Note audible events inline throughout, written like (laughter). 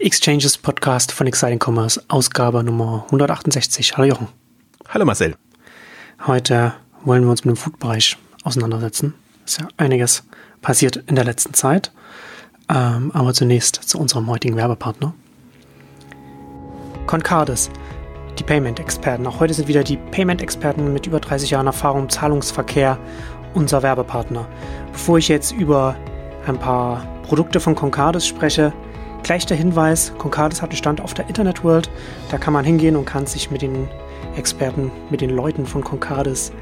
Exchanges Podcast von Exciting Commerce, Ausgabe Nummer 168. Hallo Jochen. Hallo Marcel. Heute wollen wir uns mit dem Food-Bereich auseinandersetzen. Ist ja einiges passiert in der letzten Zeit. Ähm, aber zunächst zu unserem heutigen Werbepartner. Concardis, die Payment-Experten. Auch heute sind wieder die Payment-Experten mit über 30 Jahren Erfahrung im Zahlungsverkehr unser Werbepartner. Bevor ich jetzt über ein paar Produkte von Concardis spreche, Gleich der Hinweis, Concardis hat einen Stand auf der Internet World. Da kann man hingehen und kann sich mit den Experten, mit den Leuten von Concardis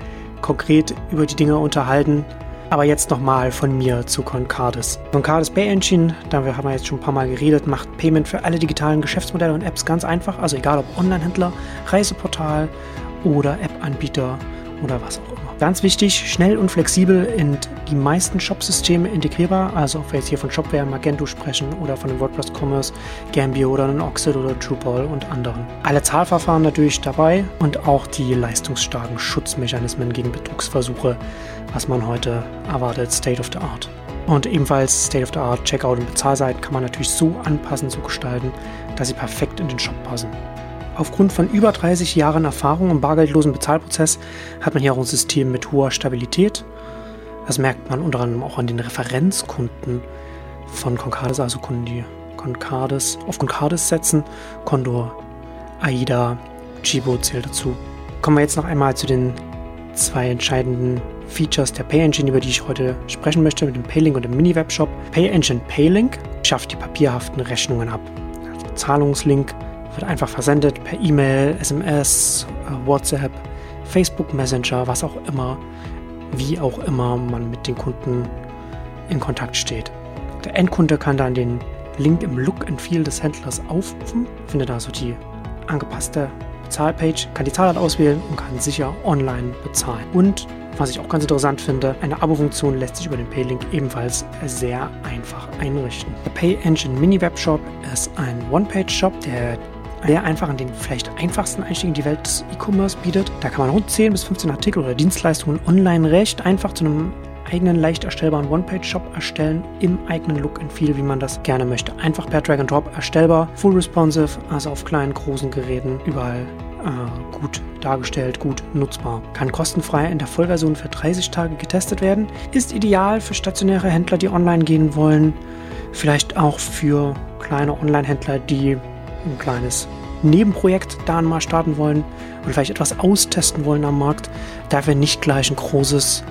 konkret über die Dinge unterhalten. Aber jetzt nochmal von mir zu Concardis. Concardis Pay Engine, da haben wir jetzt schon ein paar Mal geredet, macht Payment für alle digitalen Geschäftsmodelle und Apps ganz einfach. Also egal ob Online-Händler, Reiseportal oder App-Anbieter oder was auch. Ganz wichtig, schnell und flexibel in die meisten Shop-Systeme integrierbar. Also ob wir jetzt hier von Shopware, Magento sprechen oder von dem WordPress Commerce, Gambio oder einem Oxid oder Drupal und anderen. Alle Zahlverfahren natürlich dabei und auch die leistungsstarken Schutzmechanismen gegen Betrugsversuche, was man heute erwartet, State of the Art. Und ebenfalls State of the Art Checkout und Bezahlseiten kann man natürlich so anpassen, so gestalten, dass sie perfekt in den Shop passen. Aufgrund von über 30 Jahren Erfahrung im bargeldlosen Bezahlprozess hat man hier auch ein System mit hoher Stabilität. Das merkt man unter anderem auch an den Referenzkunden von Concardis, also Kunden, die Concardis auf Concardis setzen. Condor, AIDA, Chibo zählt dazu. Kommen wir jetzt noch einmal zu den zwei entscheidenden Features der PayEngine, über die ich heute sprechen möchte, mit dem Paylink und dem Mini-Webshop. PayEngine Paylink schafft die papierhaften Rechnungen ab. Also Zahlungslink wird einfach versendet per E-Mail, SMS, WhatsApp, Facebook Messenger, was auch immer, wie auch immer man mit den Kunden in Kontakt steht. Der Endkunde kann dann den Link im Look and Feel des Händlers aufrufen, findet also die angepasste Bezahlpage, kann die Zahlart auswählen und kann sicher online bezahlen. Und was ich auch ganz interessant finde, eine Abo-Funktion lässt sich über den Paylink ebenfalls sehr einfach einrichten. Der Pay Engine Mini Webshop ist ein One-Page-Shop, der sehr einfach an den vielleicht einfachsten Einstieg in die Welt des E-Commerce bietet. Da kann man rund 10 bis 15 Artikel oder Dienstleistungen online recht einfach zu einem eigenen leicht erstellbaren One-Page-Shop erstellen im eigenen Look and Feel, wie man das gerne möchte. Einfach per Drag and Drop erstellbar, full responsive, also auf kleinen, großen Geräten überall äh, gut dargestellt, gut nutzbar. Kann kostenfrei in der Vollversion für 30 Tage getestet werden. Ist ideal für stationäre Händler, die online gehen wollen. Vielleicht auch für kleine Online-Händler, die ein kleines Nebenprojekt da mal starten wollen und vielleicht etwas austesten wollen am Markt, da wir nicht gleich ein großes,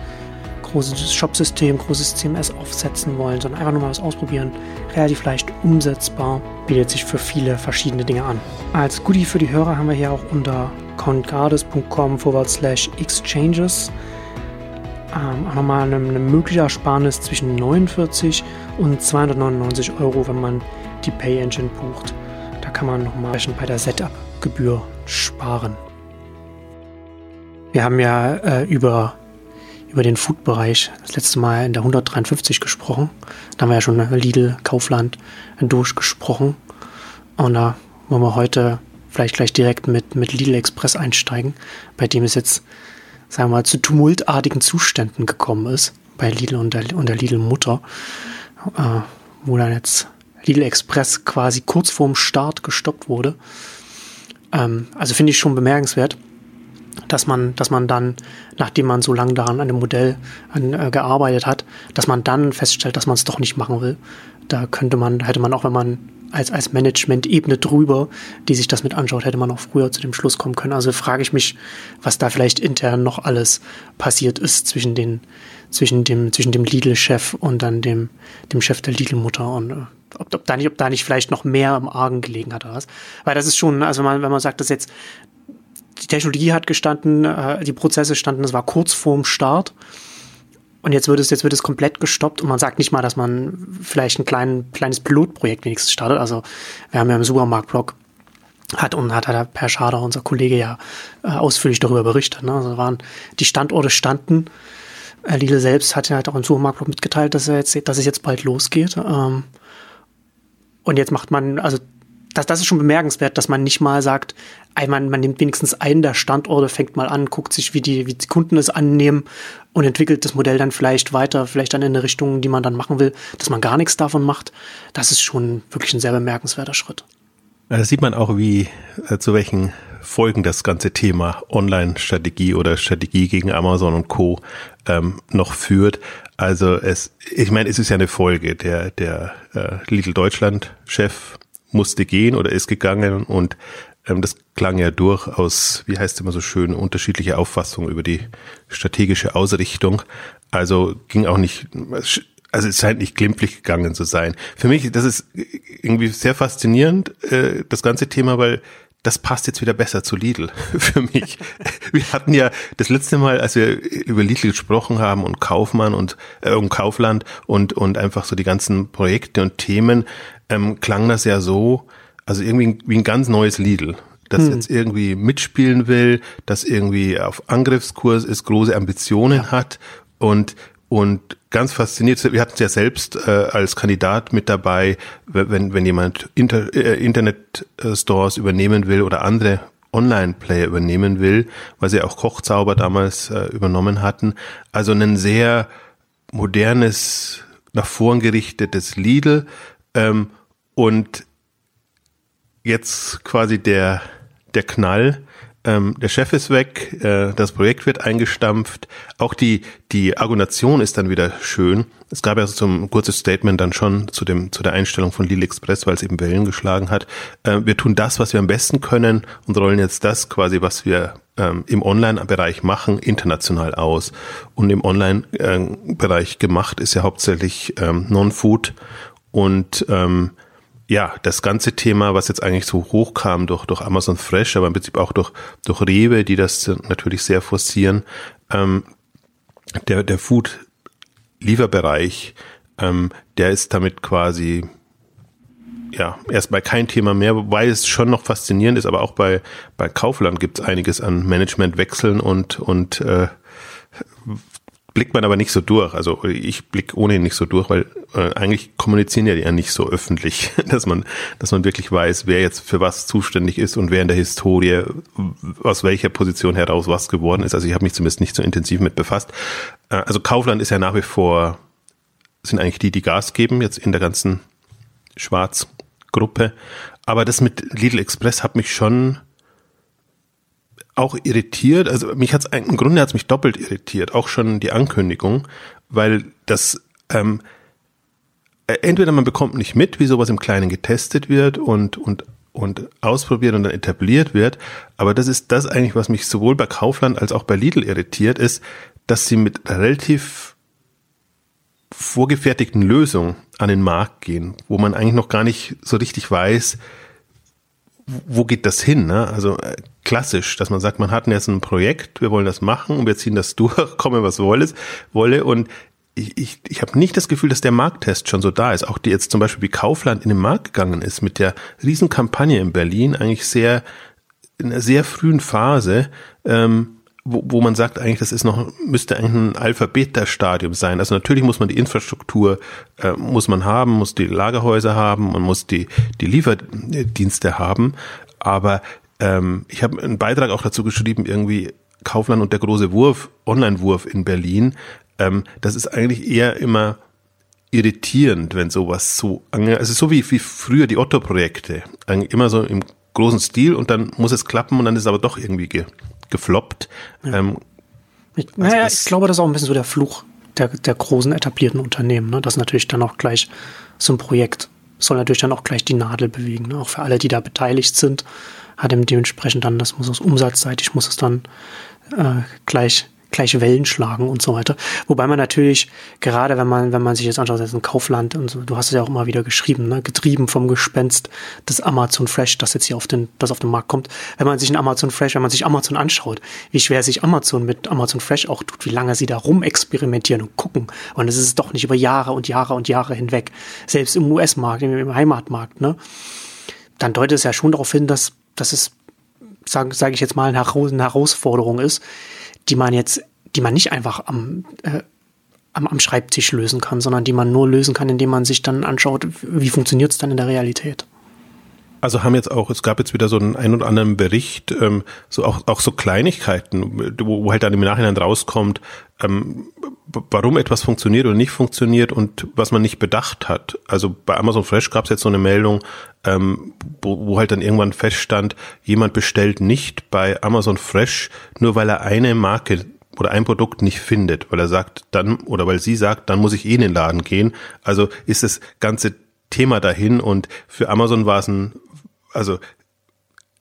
großes Shopsystem, großes CMS aufsetzen wollen, sondern einfach nur mal was ausprobieren, relativ leicht umsetzbar, bietet sich für viele verschiedene Dinge an. Als Goodie für die Hörer haben wir hier auch unter countgardes.com forward slash exchanges ähm, auch nochmal eine, eine mögliche Ersparnis zwischen 49 und 299 Euro, wenn man die Pay Engine bucht kann man nochmal bei der Setup-Gebühr sparen. Wir haben ja äh, über, über den Food-Bereich das letzte Mal in der 153 gesprochen. Da haben wir ja schon Lidl, Kaufland durchgesprochen. Und da wollen wir heute vielleicht gleich direkt mit, mit Lidl Express einsteigen, bei dem es jetzt, sagen wir mal, zu tumultartigen Zuständen gekommen ist, bei Lidl und der, und der Lidl-Mutter, äh, wo dann jetzt Lidl Express quasi kurz vorm Start gestoppt wurde. Ähm, also finde ich schon bemerkenswert, dass man, dass man dann, nachdem man so lange daran an dem Modell an, äh, gearbeitet hat, dass man dann feststellt, dass man es doch nicht machen will. Da könnte man, hätte man auch, wenn man als, als Management-Ebene drüber, die sich das mit anschaut, hätte man auch früher zu dem Schluss kommen können. Also frage ich mich, was da vielleicht intern noch alles passiert ist zwischen den, zwischen dem, zwischen dem Lidl-Chef und dann dem, dem Chef der Lidl-Mutter und äh, ob, ob, da nicht, ob da nicht vielleicht noch mehr im Argen gelegen hat oder was. Weil das ist schon, also man, wenn man sagt, dass jetzt die Technologie hat gestanden, äh, die Prozesse standen, das war kurz vorm Start. Und jetzt wird es, jetzt wird es komplett gestoppt und man sagt nicht mal, dass man vielleicht ein klein, kleines Pilotprojekt wenigstens startet. Also wir haben ja im Supermarktblog hat und hat, hat Per Schader, unser Kollege, ja äh, ausführlich darüber berichtet. Ne? Also waren die Standorte standen. Äh, Lidl selbst hat ja halt auch im Supermarktblog mitgeteilt, dass er jetzt, dass es jetzt bald losgeht. Ähm, und jetzt macht man, also das, das ist schon bemerkenswert, dass man nicht mal sagt, man, man nimmt wenigstens einen der Standorte, fängt mal an, guckt sich, wie die, wie die Kunden es annehmen und entwickelt das Modell dann vielleicht weiter, vielleicht dann in eine Richtung, die man dann machen will, dass man gar nichts davon macht. Das ist schon wirklich ein sehr bemerkenswerter Schritt. Da sieht man auch, wie, äh, zu welchen Folgen das ganze Thema Online-Strategie oder Strategie gegen Amazon und Co. Ähm, noch führt. Also es, ich meine, es ist ja eine Folge. Der, der äh, Lidl Deutschland-Chef musste gehen oder ist gegangen und ähm, das klang ja durchaus, wie heißt immer so schön, unterschiedliche Auffassungen über die strategische Ausrichtung. Also ging auch nicht, also es scheint nicht glimpflich gegangen zu sein. Für mich, das ist irgendwie sehr faszinierend, äh, das ganze Thema, weil das passt jetzt wieder besser zu Lidl (laughs) für mich. Wir hatten ja das letzte Mal, als wir über Lidl gesprochen haben und Kaufmann und äh, um Kaufland und und einfach so die ganzen Projekte und Themen, ähm, klang das ja so, also irgendwie wie ein ganz neues Lidl, das hm. jetzt irgendwie mitspielen will, das irgendwie auf Angriffskurs ist, große Ambitionen ja. hat und und ganz fasziniert. Wir hatten es ja selbst äh, als Kandidat mit dabei, wenn, wenn jemand Inter, äh, Internet-Stores übernehmen will oder andere Online-Player übernehmen will, weil sie auch Kochzauber damals äh, übernommen hatten. Also ein sehr modernes, nach vorn gerichtetes Lidl ähm, und jetzt quasi der, der Knall ähm, der Chef ist weg, äh, das Projekt wird eingestampft, auch die, die Argumentation ist dann wieder schön. Es gab ja so ein kurzes Statement dann schon zu dem, zu der Einstellung von Lille Express, weil es eben Wellen geschlagen hat. Äh, wir tun das, was wir am besten können und rollen jetzt das quasi, was wir ähm, im Online-Bereich machen, international aus. Und im Online-Bereich gemacht ist ja hauptsächlich ähm, Non-Food und ähm, ja, das ganze Thema, was jetzt eigentlich so hochkam durch, durch Amazon Fresh, aber im Prinzip auch durch, durch Rewe, die das natürlich sehr forcieren, ähm, der, der Food-Lieferbereich, ähm, der ist damit quasi ja, erstmal kein Thema mehr, wobei es schon noch faszinierend ist, aber auch bei, bei Kaufland gibt es einiges an Managementwechseln und, und äh, blickt man aber nicht so durch. Also ich blick ohnehin nicht so durch, weil äh, eigentlich kommunizieren ja die ja nicht so öffentlich, (laughs) dass man, dass man wirklich weiß, wer jetzt für was zuständig ist und wer in der Historie aus welcher Position heraus was geworden ist. Also ich habe mich zumindest nicht so intensiv mit befasst. Äh, also Kaufland ist ja nach wie vor, sind eigentlich die, die Gas geben, jetzt in der ganzen Schwarzgruppe. Aber das mit Lidl Express hat mich schon auch irritiert. Also mich hat's im Grunde hat's mich doppelt irritiert, auch schon die Ankündigung, weil das ähm, äh, entweder man bekommt nicht mit, wie sowas im Kleinen getestet wird und und und ausprobiert und dann etabliert wird. Aber das ist das eigentlich, was mich sowohl bei Kaufland als auch bei Lidl irritiert, ist, dass sie mit relativ vorgefertigten Lösungen an den Markt gehen, wo man eigentlich noch gar nicht so richtig weiß, wo geht das hin? Ne? Also äh, klassisch, dass man sagt, man hat jetzt ein Projekt, wir wollen das machen und wir ziehen das (laughs) durch, komme was wolle, wolle und ich, ich, ich habe nicht das Gefühl, dass der Markttest schon so da ist. Auch die jetzt zum Beispiel wie Kaufland in den Markt gegangen ist mit der Riesenkampagne in Berlin, eigentlich sehr in einer sehr frühen Phase, ähm, wo, wo man sagt, eigentlich, das ist noch, müsste eigentlich ein Alpha-Beta-Stadium sein. Also natürlich muss man die Infrastruktur, äh, muss man haben, muss die Lagerhäuser haben, man muss die, die Lieferdienste haben. Aber ähm, ich habe einen Beitrag auch dazu geschrieben, irgendwie Kaufland und der große Wurf, Online-Wurf in Berlin. Ähm, das ist eigentlich eher immer irritierend, wenn sowas so, also so wie, wie früher die Otto-Projekte, immer so im großen Stil und dann muss es klappen und dann ist es aber doch irgendwie ge, gefloppt. Ja. Ähm, ich, also naja, ich glaube, das ist auch ein bisschen so der Fluch der, der großen etablierten Unternehmen, ne? dass natürlich dann auch gleich so ein Projekt soll natürlich dann auch gleich die Nadel bewegen, ne? auch für alle, die da beteiligt sind, hat dementsprechend dann, das muss es umsatzseitig, muss es dann äh, gleich gleich Wellen schlagen und so weiter. Wobei man natürlich, gerade wenn man, wenn man sich jetzt anschaut, das ist ein Kaufland und so, du hast es ja auch immer wieder geschrieben, ne, getrieben vom Gespenst des Amazon Fresh, das jetzt hier auf den, das auf den Markt kommt. Wenn man sich ein Amazon Fresh, wenn man sich Amazon anschaut, wie schwer sich Amazon mit Amazon Fresh auch tut, wie lange sie da rumexperimentieren und gucken. Und es ist doch nicht über Jahre und Jahre und Jahre hinweg. Selbst im US-Markt, im Heimatmarkt, ne. Dann deutet es ja schon darauf hin, dass, dass es, sage sag ich jetzt mal, eine Herausforderung ist, die man jetzt, die man nicht einfach am, äh, am, am Schreibtisch lösen kann, sondern die man nur lösen kann, indem man sich dann anschaut, wie funktioniert es dann in der Realität. Also haben jetzt auch, es gab jetzt wieder so einen ein oder anderen Bericht, ähm, so auch, auch so Kleinigkeiten, wo, wo halt dann im Nachhinein rauskommt, ähm, warum etwas funktioniert oder nicht funktioniert und was man nicht bedacht hat. Also bei Amazon Fresh gab es jetzt so eine Meldung, ähm, wo, wo halt dann irgendwann feststand, jemand bestellt nicht bei Amazon Fresh, nur weil er eine Marke oder ein Produkt nicht findet, weil er sagt, dann, oder weil sie sagt, dann muss ich eh in den Laden gehen. Also ist das ganze Thema dahin und für Amazon war es ein also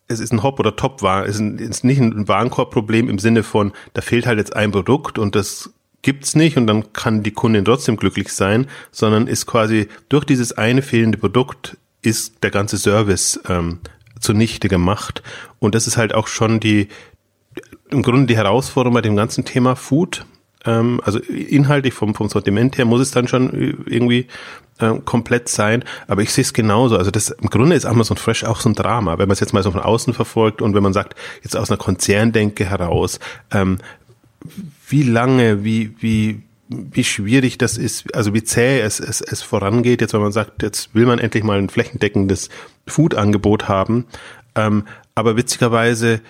es ist ein Hop- oder Top-Waren, es ist nicht ein Warenkorbproblem im Sinne von, da fehlt halt jetzt ein Produkt und das gibt's nicht und dann kann die Kundin trotzdem glücklich sein, sondern ist quasi durch dieses eine fehlende Produkt ist der ganze Service ähm, zunichte gemacht und das ist halt auch schon die im Grunde die Herausforderung bei dem ganzen Thema Food. Ähm, also inhaltlich vom, vom Sortiment her muss es dann schon irgendwie äh, komplett sein. Aber ich sehe es genauso. Also das im Grunde ist Amazon Fresh auch so ein Drama, wenn man es jetzt mal so von außen verfolgt und wenn man sagt, jetzt aus einer Konzerndenke heraus, ähm, wie lange, wie, wie, wie schwierig das ist, also wie zäh es, es, es vorangeht, jetzt wenn man sagt, jetzt will man endlich mal ein flächendeckendes Food-Angebot haben. Ähm, aber witzigerweise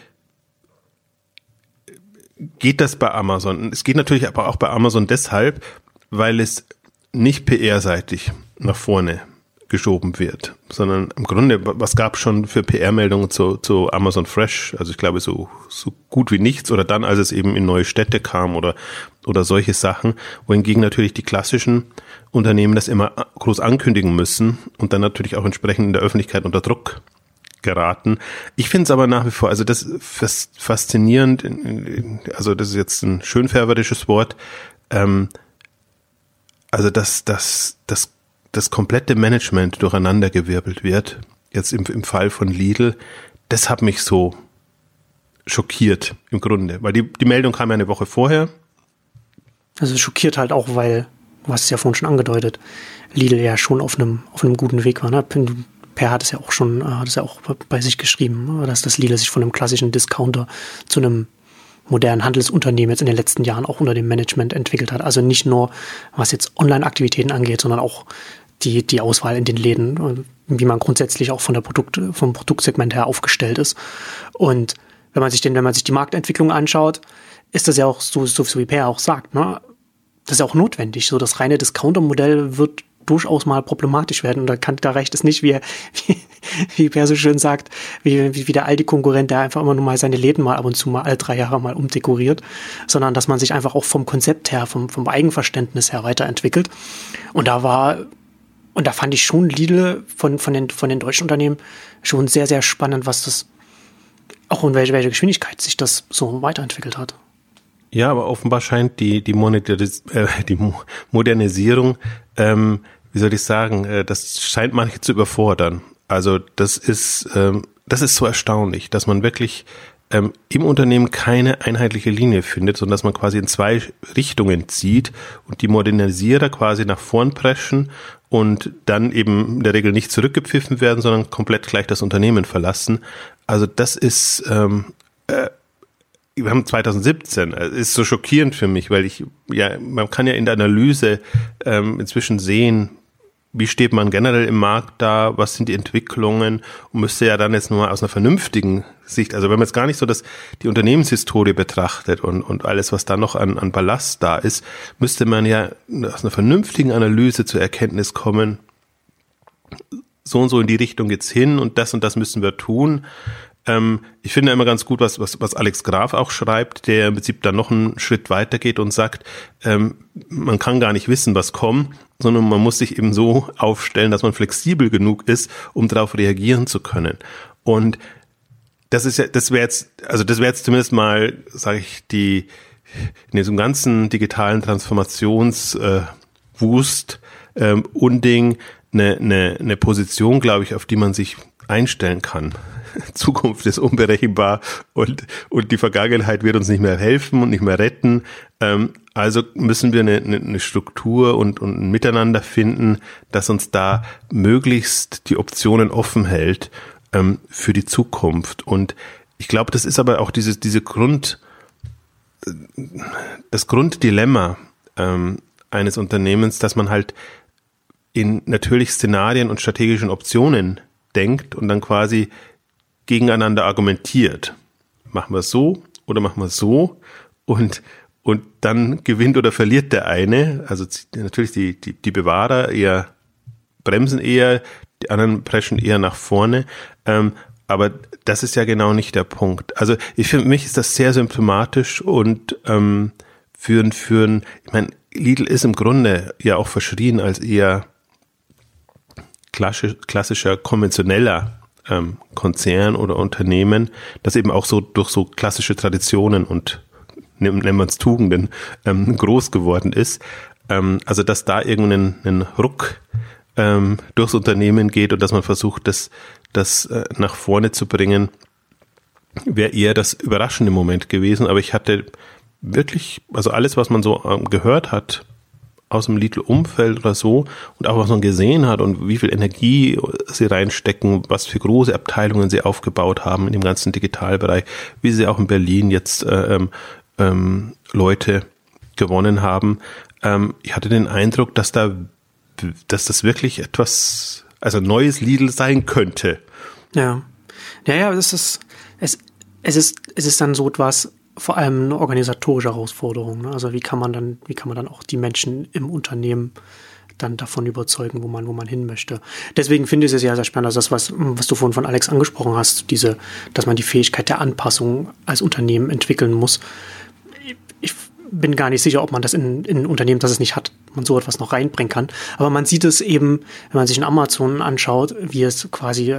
geht das bei Amazon. Es geht natürlich aber auch bei Amazon deshalb, weil es nicht PR-seitig nach vorne geschoben wird, sondern im Grunde, was gab schon für PR-Meldungen zu, zu Amazon Fresh? Also ich glaube so, so gut wie nichts oder dann, als es eben in neue Städte kam oder, oder solche Sachen, wohingegen natürlich die klassischen Unternehmen das immer groß ankündigen müssen und dann natürlich auch entsprechend in der Öffentlichkeit unter Druck geraten. Ich finde es aber nach wie vor, also das faszinierend, also das ist jetzt ein schönfärberisches Wort, ähm, also dass, dass, dass das komplette Management durcheinandergewirbelt wird, jetzt im, im Fall von Lidl, das hat mich so schockiert im Grunde, weil die, die Meldung kam ja eine Woche vorher. Also schockiert halt auch, weil, du hast es ja vorhin schon angedeutet, Lidl ja schon auf einem, auf einem guten Weg war. Ne? Per hat es ja auch schon, hat es ja auch bei sich geschrieben, dass das Lidl sich von einem klassischen Discounter zu einem modernen Handelsunternehmen jetzt in den letzten Jahren auch unter dem Management entwickelt hat. Also nicht nur, was jetzt Online-Aktivitäten angeht, sondern auch die, die Auswahl in den Läden, wie man grundsätzlich auch von der Produkt, vom Produktsegment her aufgestellt ist. Und wenn man sich den, wenn man sich die Marktentwicklung anschaut, ist das ja auch so, so, so wie Per auch sagt, ne? Das ist ja auch notwendig. So das reine Discounter-Modell wird durchaus mal problematisch werden. Und da, kann, da reicht es nicht, wie, (laughs) wie, wie Per so schön sagt, wie, wie, wie der alte Konkurrent, der einfach immer nur mal seine Läden mal ab und zu mal alle drei Jahre mal umdekoriert, sondern dass man sich einfach auch vom Konzept her, vom, vom Eigenverständnis her weiterentwickelt. Und da war, und da fand ich schon Lidl von, von, den, von den deutschen Unternehmen schon sehr, sehr spannend, was das, auch in welcher welche Geschwindigkeit sich das so weiterentwickelt hat. Ja, aber offenbar scheint die, die, Monetaris äh, die Modernisierung ähm, wie soll ich sagen, äh, das scheint manche zu überfordern. Also das ist, ähm, das ist so erstaunlich, dass man wirklich ähm, im Unternehmen keine einheitliche Linie findet, sondern dass man quasi in zwei Richtungen zieht und die Modernisierer quasi nach vorn preschen und dann eben in der Regel nicht zurückgepfiffen werden, sondern komplett gleich das Unternehmen verlassen. Also das ist ähm, äh, wir haben 2017, es ist so schockierend für mich, weil ich, ja, man kann ja in der Analyse ähm, inzwischen sehen, wie steht man generell im Markt da, was sind die Entwicklungen und müsste ja dann jetzt nur aus einer vernünftigen Sicht, also wenn man jetzt gar nicht so das, die Unternehmenshistorie betrachtet und, und alles, was da noch an, an Ballast da ist, müsste man ja aus einer vernünftigen Analyse zur Erkenntnis kommen, so und so in die Richtung geht's hin und das und das müssen wir tun. Ähm, ich finde immer ganz gut, was, was, was Alex Graf auch schreibt, der im Prinzip dann noch einen Schritt weitergeht und sagt, ähm, man kann gar nicht wissen, was kommt, sondern man muss sich eben so aufstellen, dass man flexibel genug ist, um darauf reagieren zu können. Und das ist ja, das wäre jetzt, also das wäre jetzt zumindest mal, sage ich, die in diesem ganzen digitalen Transformationswust äh, ähm, Unding eine, eine, eine Position, glaube ich, auf die man sich einstellen kann. (laughs) Zukunft ist unberechenbar und, und die Vergangenheit wird uns nicht mehr helfen und nicht mehr retten. Ähm, also müssen wir eine, eine Struktur und, und ein Miteinander finden, das uns da möglichst die Optionen offen hält ähm, für die Zukunft. Und ich glaube, das ist aber auch dieses, diese Grund, das Grunddilemma ähm, eines Unternehmens, dass man halt in natürlich Szenarien und strategischen Optionen denkt und dann quasi gegeneinander argumentiert. Machen wir es so oder machen wir es so? Und, und dann gewinnt oder verliert der eine. Also natürlich die, die, die Bewahrer eher bremsen eher, die anderen preschen eher nach vorne. Ähm, aber das ist ja genau nicht der Punkt. Also ich finde, mich ist das sehr symptomatisch und ähm, für ein, ich meine, Lidl ist im Grunde ja auch verschrien als eher klassisch, klassischer, konventioneller ähm, Konzern oder Unternehmen, das eben auch so durch so klassische Traditionen und nennen wir es Tugenden ähm, groß geworden ist. Ähm, also dass da irgendein Ruck ähm, durchs Unternehmen geht und dass man versucht, das, das äh, nach vorne zu bringen, wäre eher das überraschende Moment gewesen. Aber ich hatte wirklich, also alles, was man so ähm, gehört hat, aus dem Lidl-Umfeld oder so und auch was man gesehen hat und wie viel Energie sie reinstecken, was für große Abteilungen sie aufgebaut haben in dem ganzen Digitalbereich, wie sie auch in Berlin jetzt äh, ähm, ähm, Leute gewonnen haben. Ähm, ich hatte den Eindruck, dass da, dass das wirklich etwas, also neues Lidl sein könnte. Ja, ja, ja, es ist, es, es ist, es ist dann so etwas, vor allem eine organisatorische Herausforderung. Ne? Also wie kann man dann, wie kann man dann auch die Menschen im Unternehmen dann davon überzeugen, wo man, wo man hin möchte. Deswegen finde ich es sehr, sehr spannend, also das, was, was du vorhin von Alex angesprochen hast, diese, dass man die Fähigkeit der Anpassung als Unternehmen entwickeln muss. Ich bin gar nicht sicher, ob man das in, in Unternehmen, das es nicht hat, man so etwas noch reinbringen kann. Aber man sieht es eben, wenn man sich in Amazon anschaut, wie es quasi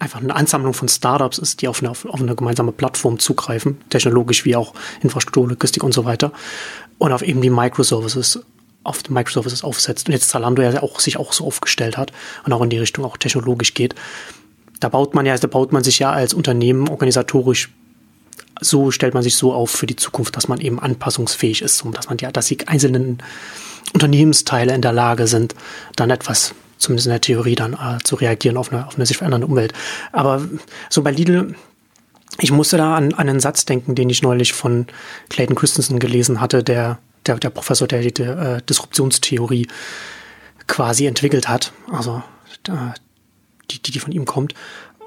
einfach eine Ansammlung von Startups ist, die auf eine, auf eine gemeinsame Plattform zugreifen, technologisch wie auch Infrastruktur, Logistik und so weiter. Und auf eben die Microservices, auf die Microservices aufsetzt. Und jetzt Zalando ja auch sich auch so aufgestellt hat und auch in die Richtung auch technologisch geht. Da baut man ja, da baut man sich ja als Unternehmen organisatorisch so stellt man sich so auf für die Zukunft, dass man eben anpassungsfähig ist und dass man ja, dass die einzelnen Unternehmensteile in der Lage sind, dann etwas zumindest in der Theorie dann äh, zu reagieren auf eine, auf eine sich verändernde Umwelt. Aber so bei Lidl, ich musste da an, an einen Satz denken, den ich neulich von Clayton Christensen gelesen hatte, der, der, der Professor, der die äh, Disruptionstheorie quasi entwickelt hat, also die, die, die von ihm kommt.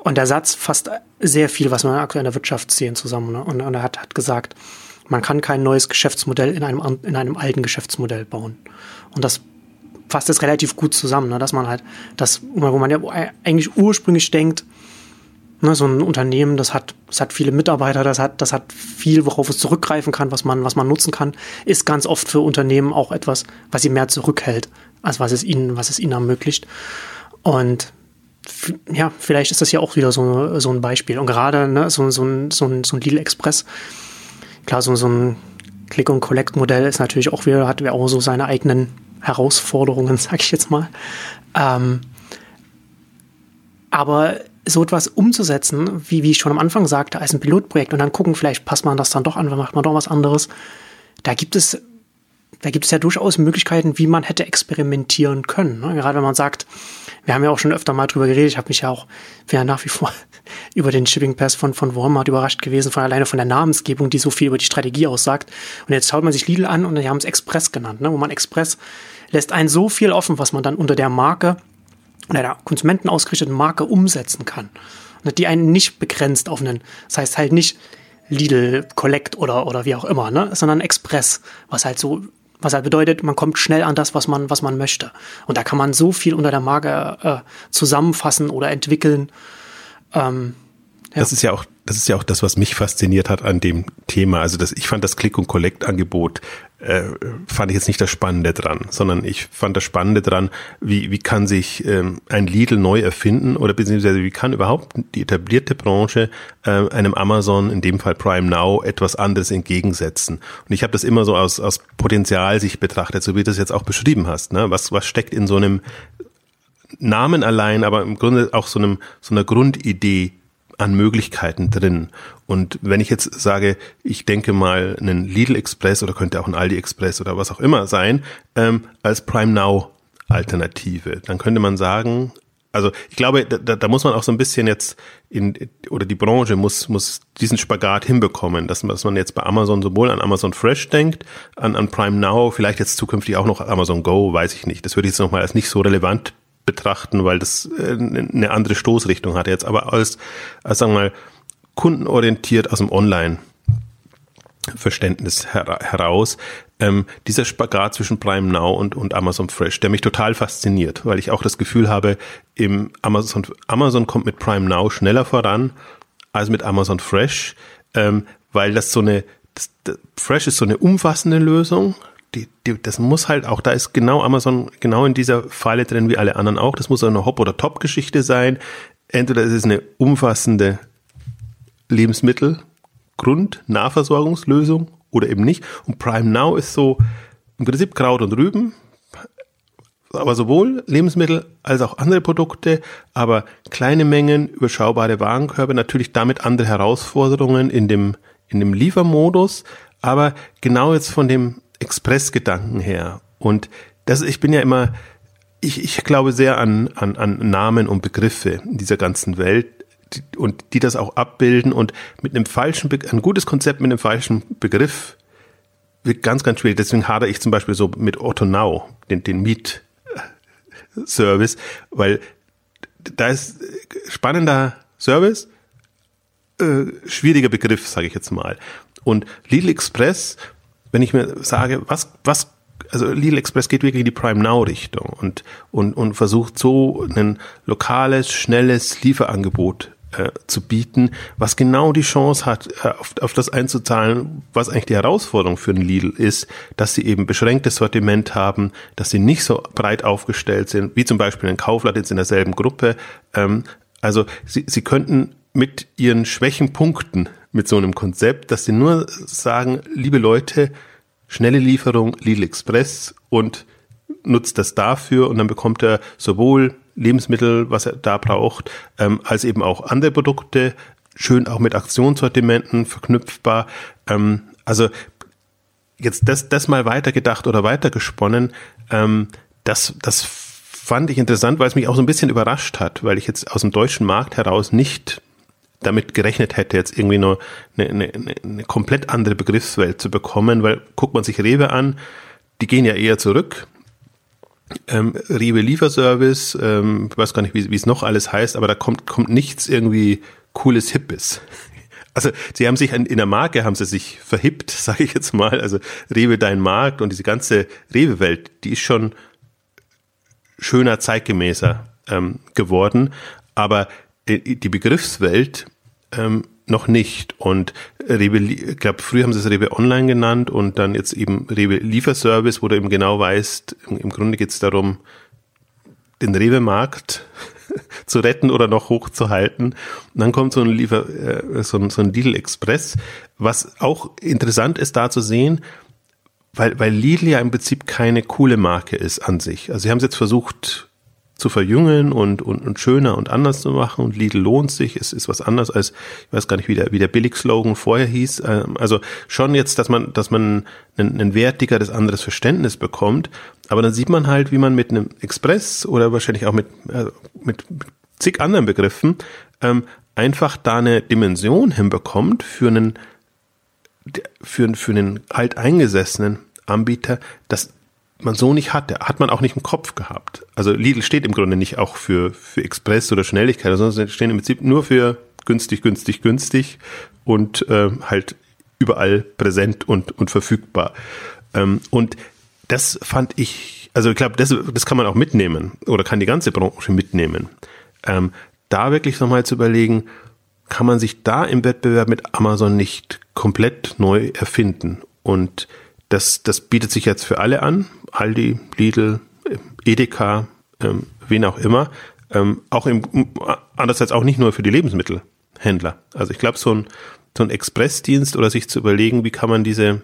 Und der Satz fasst sehr viel, was wir aktuell in der Wirtschaft sehen, zusammen. Ne? Und, und, er hat, hat gesagt, man kann kein neues Geschäftsmodell in einem, in einem alten Geschäftsmodell bauen. Und das fasst es relativ gut zusammen, ne? dass man halt, das, wo man ja eigentlich ursprünglich denkt, ne, so ein Unternehmen, das hat, das hat viele Mitarbeiter, das hat, das hat viel, worauf es zurückgreifen kann, was man, was man nutzen kann, ist ganz oft für Unternehmen auch etwas, was sie mehr zurückhält, als was es ihnen, was es ihnen ermöglicht. Und ja, vielleicht ist das ja auch wieder so, so ein Beispiel. Und gerade ne, so, so, ein, so, so ein Lidl Express, klar, so, so ein Click-and-Collect-Modell ist natürlich auch wieder, hat auch so seine eigenen Herausforderungen, (laughs) sag ich jetzt mal. Ähm, aber so etwas umzusetzen, wie, wie ich schon am Anfang sagte, als ein Pilotprojekt und dann gucken, vielleicht passt man das dann doch an, macht man doch was anderes. Da gibt es, da gibt es ja durchaus Möglichkeiten, wie man hätte experimentieren können. Ne? Gerade wenn man sagt, wir haben ja auch schon öfter mal drüber geredet, ich habe mich ja auch, ja nach wie vor (laughs) über den Shipping Pass von, von Walmart überrascht gewesen, von alleine von der Namensgebung, die so viel über die Strategie aussagt. Und jetzt schaut man sich Lidl an und die haben es Express genannt, ne? wo man Express lässt einen so viel offen, was man dann unter der Marke, unter der Konsumenten ausgerichteten Marke umsetzen kann. Und die einen nicht begrenzt auf einen, das heißt halt nicht Lidl Collect oder, oder wie auch immer, ne? sondern Express, was halt so was halt bedeutet, man kommt schnell an das, was man, was man möchte. Und da kann man so viel unter der Marke äh, zusammenfassen oder entwickeln. Ähm, ja. Das ist ja auch, das ist ja auch das, was mich fasziniert hat an dem Thema. Also das, ich fand das Click und Collect Angebot äh, fand ich jetzt nicht das Spannende dran, sondern ich fand das Spannende dran, wie wie kann sich ähm, ein Lidl neu erfinden oder beziehungsweise wie kann überhaupt die etablierte Branche äh, einem Amazon, in dem Fall Prime Now, etwas anderes entgegensetzen. Und ich habe das immer so aus aus Potenzial sich betrachtet, so wie du das jetzt auch beschrieben hast. Ne? Was was steckt in so einem Namen allein, aber im Grunde auch so einem so einer Grundidee an Möglichkeiten drin. Und wenn ich jetzt sage, ich denke mal einen Lidl Express oder könnte auch ein Aldi Express oder was auch immer sein, ähm, als Prime Now Alternative, dann könnte man sagen, also ich glaube, da, da muss man auch so ein bisschen jetzt in oder die Branche muss muss diesen Spagat hinbekommen, dass, dass man jetzt bei Amazon sowohl an Amazon Fresh denkt, an, an Prime Now, vielleicht jetzt zukünftig auch noch Amazon Go, weiß ich nicht. Das würde ich jetzt nochmal als nicht so relevant betrachten, weil das äh, eine andere Stoßrichtung hat jetzt. Aber als, als sagen wir mal, kundenorientiert aus dem Online Verständnis her heraus. Ähm, dieser Spagat zwischen Prime Now und, und Amazon Fresh, der mich total fasziniert, weil ich auch das Gefühl habe, im Amazon, Amazon kommt mit Prime Now schneller voran als mit Amazon Fresh, ähm, weil das so eine, das, das Fresh ist so eine umfassende Lösung. Die, die, das muss halt auch, da ist genau Amazon genau in dieser Falle drin wie alle anderen auch. Das muss eine Hop- oder Top-Geschichte sein. Entweder es ist eine umfassende Lebensmittel, Grundnahversorgungslösung oder eben nicht. Und Prime Now ist so im Prinzip Kraut und Rüben, aber sowohl Lebensmittel als auch andere Produkte, aber kleine Mengen, überschaubare Warenkörbe, natürlich damit andere Herausforderungen in dem, in dem Liefermodus, aber genau jetzt von dem Express-Gedanken her. Und das, ich bin ja immer, ich, ich glaube sehr an, an, an Namen und Begriffe in dieser ganzen Welt und die das auch abbilden und mit einem falschen, Be ein gutes Konzept mit einem falschen Begriff wird ganz, ganz schwierig. Deswegen hadere ich zum Beispiel so mit Otto Now, den, den Miet-Service, weil da ist spannender Service, äh, schwieriger Begriff, sage ich jetzt mal. Und Lidl Express, wenn ich mir sage, was, was also Lidl Express geht wirklich in die Prime Now Richtung und, und, und versucht so ein lokales, schnelles Lieferangebot äh, zu bieten, was genau die Chance hat, äh, auf, auf das einzuzahlen, was eigentlich die Herausforderung für den Lidl ist, dass sie eben beschränktes Sortiment haben, dass sie nicht so breit aufgestellt sind, wie zum Beispiel ein Kaufland jetzt in derselben Gruppe. Ähm, also sie, sie könnten mit ihren Schwächen punkten mit so einem Konzept, dass sie nur sagen, liebe Leute, schnelle Lieferung, Lidl Express und nutzt das dafür und dann bekommt er sowohl Lebensmittel, was er da braucht, ähm, als eben auch andere Produkte, schön auch mit Aktionssortimenten verknüpfbar. Ähm, also jetzt das, das mal weitergedacht oder weitergesponnen, ähm, das, das fand ich interessant, weil es mich auch so ein bisschen überrascht hat, weil ich jetzt aus dem deutschen Markt heraus nicht damit gerechnet hätte, jetzt irgendwie nur eine, eine, eine komplett andere Begriffswelt zu bekommen, weil guckt man sich Rewe an, die gehen ja eher zurück ähm, Rewe Lieferservice, ähm, ich weiß gar nicht, wie, es noch alles heißt, aber da kommt, kommt nichts irgendwie cooles, hippes. (laughs) Also sie haben sich in der Marke haben sie sich verhippt, (laughs) sage ich jetzt mal. Also Rewe dein Markt und diese ganze Rewe-Welt, die ist schon schöner, zeitgemäßer ähm, geworden. Aber die Begriffswelt ähm, noch nicht. Und Rewe, ich glaube, früher haben sie es Rewe Online genannt und dann jetzt eben Rewe Lieferservice, wo du eben genau weißt, im Grunde geht es darum, den Rewe-Markt (laughs) zu retten oder noch hochzuhalten. Und dann kommt so ein Liefer, äh, so ein, so ein Lidl Express, was auch interessant ist da zu sehen, weil, weil Lidl ja im Prinzip keine coole Marke ist an sich. Also sie haben es jetzt versucht, zu verjüngen und, und, und schöner und anders zu machen. Und Lidl lohnt sich, es ist was anderes als, ich weiß gar nicht, wie der, wie der Billig-Slogan vorher hieß. Ähm, also schon jetzt, dass man, dass man ein, ein wertigeres, anderes Verständnis bekommt. Aber dann sieht man halt, wie man mit einem Express oder wahrscheinlich auch mit, äh, mit, zig anderen Begriffen ähm, einfach da eine Dimension hinbekommt für einen, für, für einen alteingesessenen Anbieter, dass man so nicht hatte, hat man auch nicht im Kopf gehabt. Also Lidl steht im Grunde nicht auch für, für Express oder Schnelligkeit, sondern sie stehen im Prinzip nur für günstig, günstig, günstig und äh, halt überall präsent und, und verfügbar. Ähm, und das fand ich, also ich glaube, das, das kann man auch mitnehmen oder kann die ganze Branche mitnehmen. Ähm, da wirklich nochmal zu überlegen, kann man sich da im Wettbewerb mit Amazon nicht komplett neu erfinden und das, das bietet sich jetzt für alle an. Aldi, Lidl, Edeka, ähm, wen auch immer. Ähm, auch im, andererseits auch nicht nur für die Lebensmittelhändler. Also ich glaube, so ein, so ein Expressdienst oder sich zu überlegen, wie kann man diese,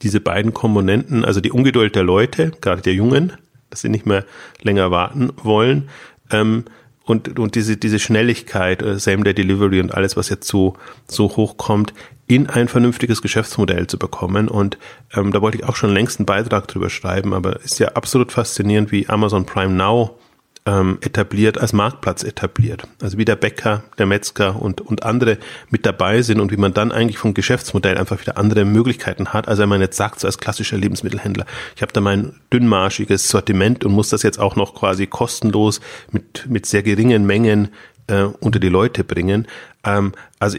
diese beiden Komponenten, also die Ungeduld der Leute, gerade der Jungen, dass sie nicht mehr länger warten wollen, ähm, und, und diese, diese Schnelligkeit, äh, Same-Day Delivery und alles, was jetzt so, so hochkommt, in ein vernünftiges Geschäftsmodell zu bekommen. Und ähm, da wollte ich auch schon längst einen Beitrag drüber schreiben, aber ist ja absolut faszinierend, wie Amazon Prime Now ähm, etabliert, als Marktplatz etabliert. Also wie der Bäcker, der Metzger und, und andere mit dabei sind und wie man dann eigentlich vom Geschäftsmodell einfach wieder andere Möglichkeiten hat. Also wenn man jetzt sagt, so als klassischer Lebensmittelhändler, ich habe da mein dünnmarschiges Sortiment und muss das jetzt auch noch quasi kostenlos mit, mit sehr geringen Mengen äh, unter die Leute bringen. Ähm, also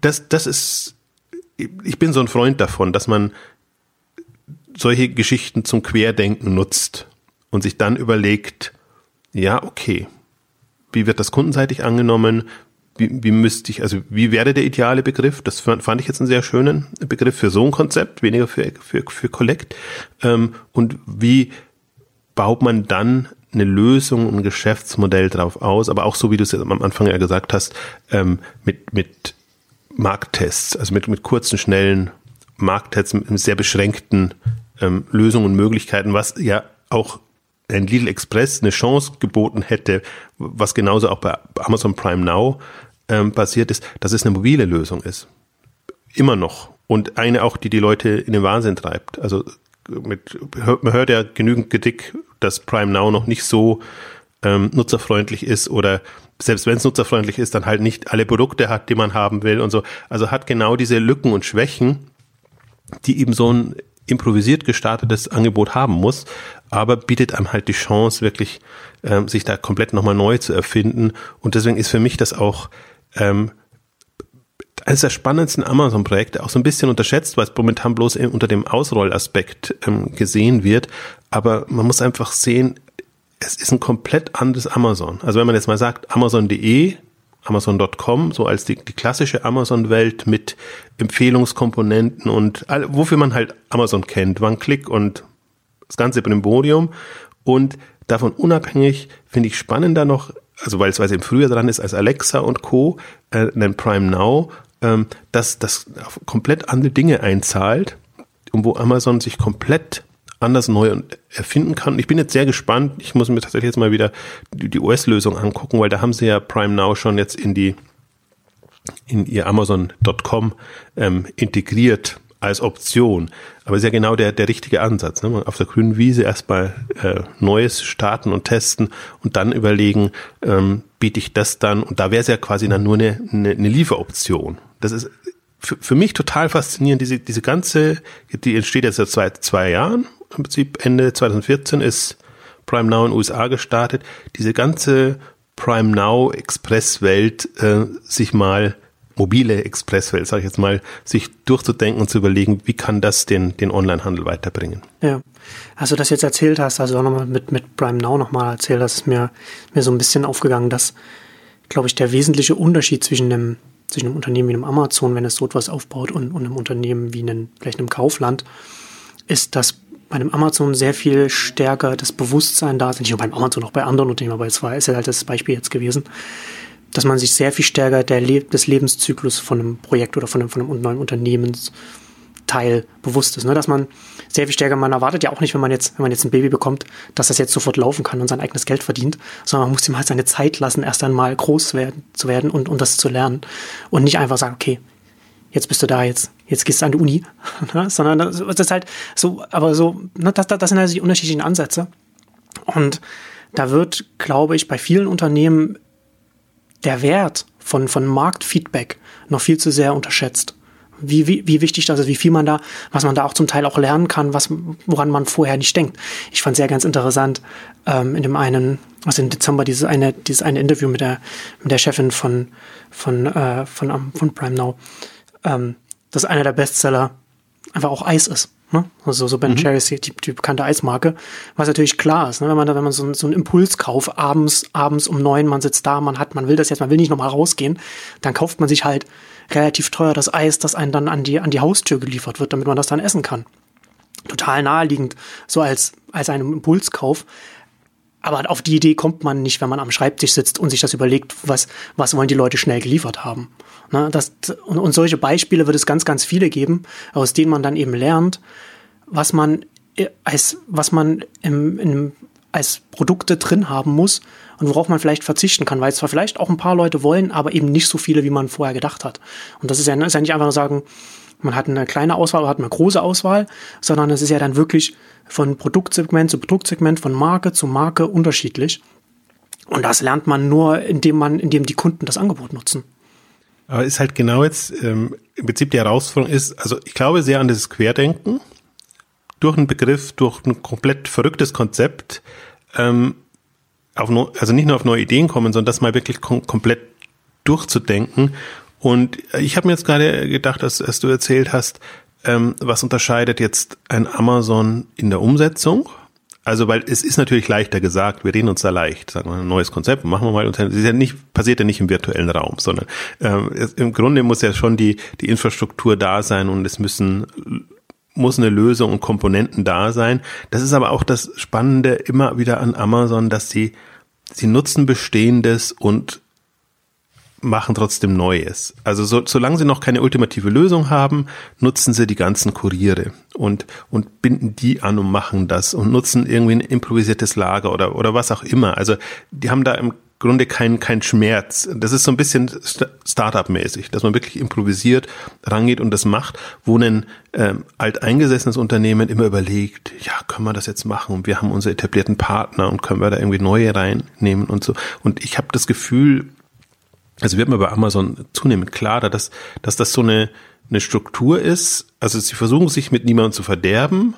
das, das ist, ich bin so ein Freund davon, dass man solche Geschichten zum Querdenken nutzt und sich dann überlegt, ja, okay, wie wird das kundenseitig angenommen? Wie, wie müsste ich, also wie wäre der ideale Begriff? Das fand ich jetzt einen sehr schönen Begriff für so ein Konzept, weniger für, für, für Collect. Ähm, und wie baut man dann eine Lösung, ein Geschäftsmodell drauf aus, aber auch so, wie du es am Anfang ja gesagt hast, ähm, mit, mit Markttests, also mit, mit kurzen, schnellen Markttests, mit sehr beschränkten ähm, Lösungen und Möglichkeiten, was ja auch ein Lidl Express eine Chance geboten hätte, was genauso auch bei Amazon Prime Now ähm, passiert ist, dass es eine mobile Lösung ist. Immer noch. Und eine auch, die die Leute in den Wahnsinn treibt. Also mit, man hört ja genügend Kritik, dass Prime Now noch nicht so ähm, nutzerfreundlich ist oder selbst wenn es nutzerfreundlich ist, dann halt nicht alle Produkte hat, die man haben will und so. Also hat genau diese Lücken und Schwächen, die eben so ein improvisiert gestartetes Angebot haben muss, aber bietet einem halt die Chance, wirklich ähm, sich da komplett nochmal neu zu erfinden. Und deswegen ist für mich das auch ähm, eines der spannendsten Amazon-Projekte, auch so ein bisschen unterschätzt, weil es momentan bloß unter dem Ausrollaspekt ähm, gesehen wird. Aber man muss einfach sehen, es ist ein komplett anderes Amazon. Also wenn man jetzt mal sagt, Amazon.de, Amazon.com, so als die, die klassische Amazon-Welt mit Empfehlungskomponenten und all, wofür man halt Amazon kennt, One-Click und das ganze Brimborium. Und davon unabhängig finde ich spannender noch, also weil es, eben früher dran ist als Alexa und Co., äh, den Prime Now, ähm, dass das komplett andere Dinge einzahlt und wo Amazon sich komplett anders neu erfinden kann. Und ich bin jetzt sehr gespannt. Ich muss mir tatsächlich jetzt mal wieder die, die US-Lösung angucken, weil da haben sie ja Prime Now schon jetzt in die in ihr Amazon.com ähm, integriert als Option. Aber ist ja genau der, der richtige Ansatz. Ne? Auf der grünen Wiese erstmal äh, Neues starten und testen und dann überlegen, ähm, biete ich das dann? Und da wäre es ja quasi dann nur eine, eine, eine Lieferoption. Das ist für, für mich total faszinierend, diese, diese ganze, die entsteht jetzt seit zwei, zwei Jahren im Prinzip Ende 2014 ist Prime Now in den USA gestartet. Diese ganze Prime Now Express-Welt äh, sich mal mobile Expresswelt, sage ich jetzt mal, sich durchzudenken und zu überlegen, wie kann das den, den Onlinehandel weiterbringen. Ja, also das jetzt erzählt hast, also auch nochmal mit, mit Prime Now nochmal erzählt, das ist mir, mir so ein bisschen aufgegangen, dass, glaube ich, der wesentliche Unterschied zwischen einem, zwischen einem Unternehmen wie einem Amazon, wenn es so etwas aufbaut, und, und einem Unternehmen wie einem, vielleicht einem Kaufland, ist, dass bei einem Amazon sehr viel stärker das Bewusstsein da ist, nicht nur beim Amazon, auch bei anderen Unternehmen, aber es war ist ja halt das Beispiel jetzt gewesen, dass man sich sehr viel stärker der des Lebenszyklus von einem Projekt oder von einem, von einem neuen Unternehmensteil bewusst ist. Ne? Dass man sehr viel stärker, man erwartet ja auch nicht, wenn man jetzt, wenn man jetzt ein Baby bekommt, dass das jetzt sofort laufen kann und sein eigenes Geld verdient, sondern man muss ihm halt seine Zeit lassen, erst einmal groß werden, zu werden und, und das zu lernen. Und nicht einfach sagen, okay, jetzt bist du da, jetzt, jetzt gehst du an die Uni, (laughs) ne? sondern das, ist halt so, aber so, ne, das, das sind also die unterschiedlichen Ansätze. Und da wird, glaube ich, bei vielen Unternehmen der Wert von, von Marktfeedback noch viel zu sehr unterschätzt. Wie, wie, wie wichtig das ist, wie viel man da, was man da auch zum Teil auch lernen kann, was, woran man vorher nicht denkt. Ich fand sehr ganz interessant, ähm, in dem einen, also im Dezember, dieses eine, dieses eine Interview mit der, mit der Chefin von, von, äh, von, von Prime Now, ähm, dass einer der Bestseller einfach auch Eis ist. Ne? Also so Ben mhm. Jerry's, die, die bekannte Eismarke. Was natürlich klar ist, ne? wenn man da, wenn man so, so einen Impulskauf abends, abends um neun, man sitzt da, man hat, man will das jetzt, man will nicht nochmal rausgehen, dann kauft man sich halt relativ teuer das Eis, das einen dann an die, an die Haustür geliefert wird, damit man das dann essen kann. Total naheliegend, so als, als ein Impulskauf. Aber auf die Idee kommt man nicht, wenn man am Schreibtisch sitzt und sich das überlegt, was, was wollen die Leute schnell geliefert haben. Ne, das, und, und solche Beispiele wird es ganz, ganz viele geben, aus denen man dann eben lernt, was man äh, als, was man im, im, als Produkte drin haben muss und worauf man vielleicht verzichten kann, weil es zwar vielleicht auch ein paar Leute wollen, aber eben nicht so viele, wie man vorher gedacht hat. Und das ist ja, ist ja nicht einfach nur sagen, man hat eine kleine Auswahl oder hat eine große Auswahl, sondern es ist ja dann wirklich von Produktsegment zu Produktsegment, von Marke zu Marke unterschiedlich. Und das lernt man nur, indem man, indem die Kunden das Angebot nutzen. Aber ist halt genau jetzt ähm, im Prinzip die Herausforderung ist, also ich glaube sehr an dieses Querdenken durch einen Begriff, durch ein komplett verrücktes Konzept, ähm, auf no, also nicht nur auf neue Ideen kommen, sondern das mal wirklich kom komplett durchzudenken. Und ich habe mir jetzt gerade gedacht, dass, als du erzählt hast, ähm, was unterscheidet jetzt ein Amazon in der Umsetzung? Also, weil es ist natürlich leichter gesagt, wir reden uns da leicht, sagen wir ein neues Konzept, machen wir mal. Und ist ja nicht, passiert ja nicht im virtuellen Raum, sondern ähm, es, im Grunde muss ja schon die, die Infrastruktur da sein und es müssen muss eine Lösung und Komponenten da sein. Das ist aber auch das Spannende immer wieder an Amazon, dass sie, sie nutzen Bestehendes und machen trotzdem Neues. Also so, solange sie noch keine ultimative Lösung haben, nutzen sie die ganzen Kuriere und, und binden die an und machen das und nutzen irgendwie ein improvisiertes Lager oder, oder was auch immer. Also die haben da im Grunde kein, kein Schmerz. Das ist so ein bisschen Startup-mäßig, dass man wirklich improvisiert rangeht und das macht, wo ein ähm, alteingesessenes Unternehmen immer überlegt, ja, können wir das jetzt machen? Und wir haben unsere etablierten Partner und können wir da irgendwie neue reinnehmen und so. Und ich habe das Gefühl, also wird mir bei Amazon zunehmend klarer, dass, dass das so eine, eine Struktur ist. Also sie versuchen sich mit niemandem zu verderben,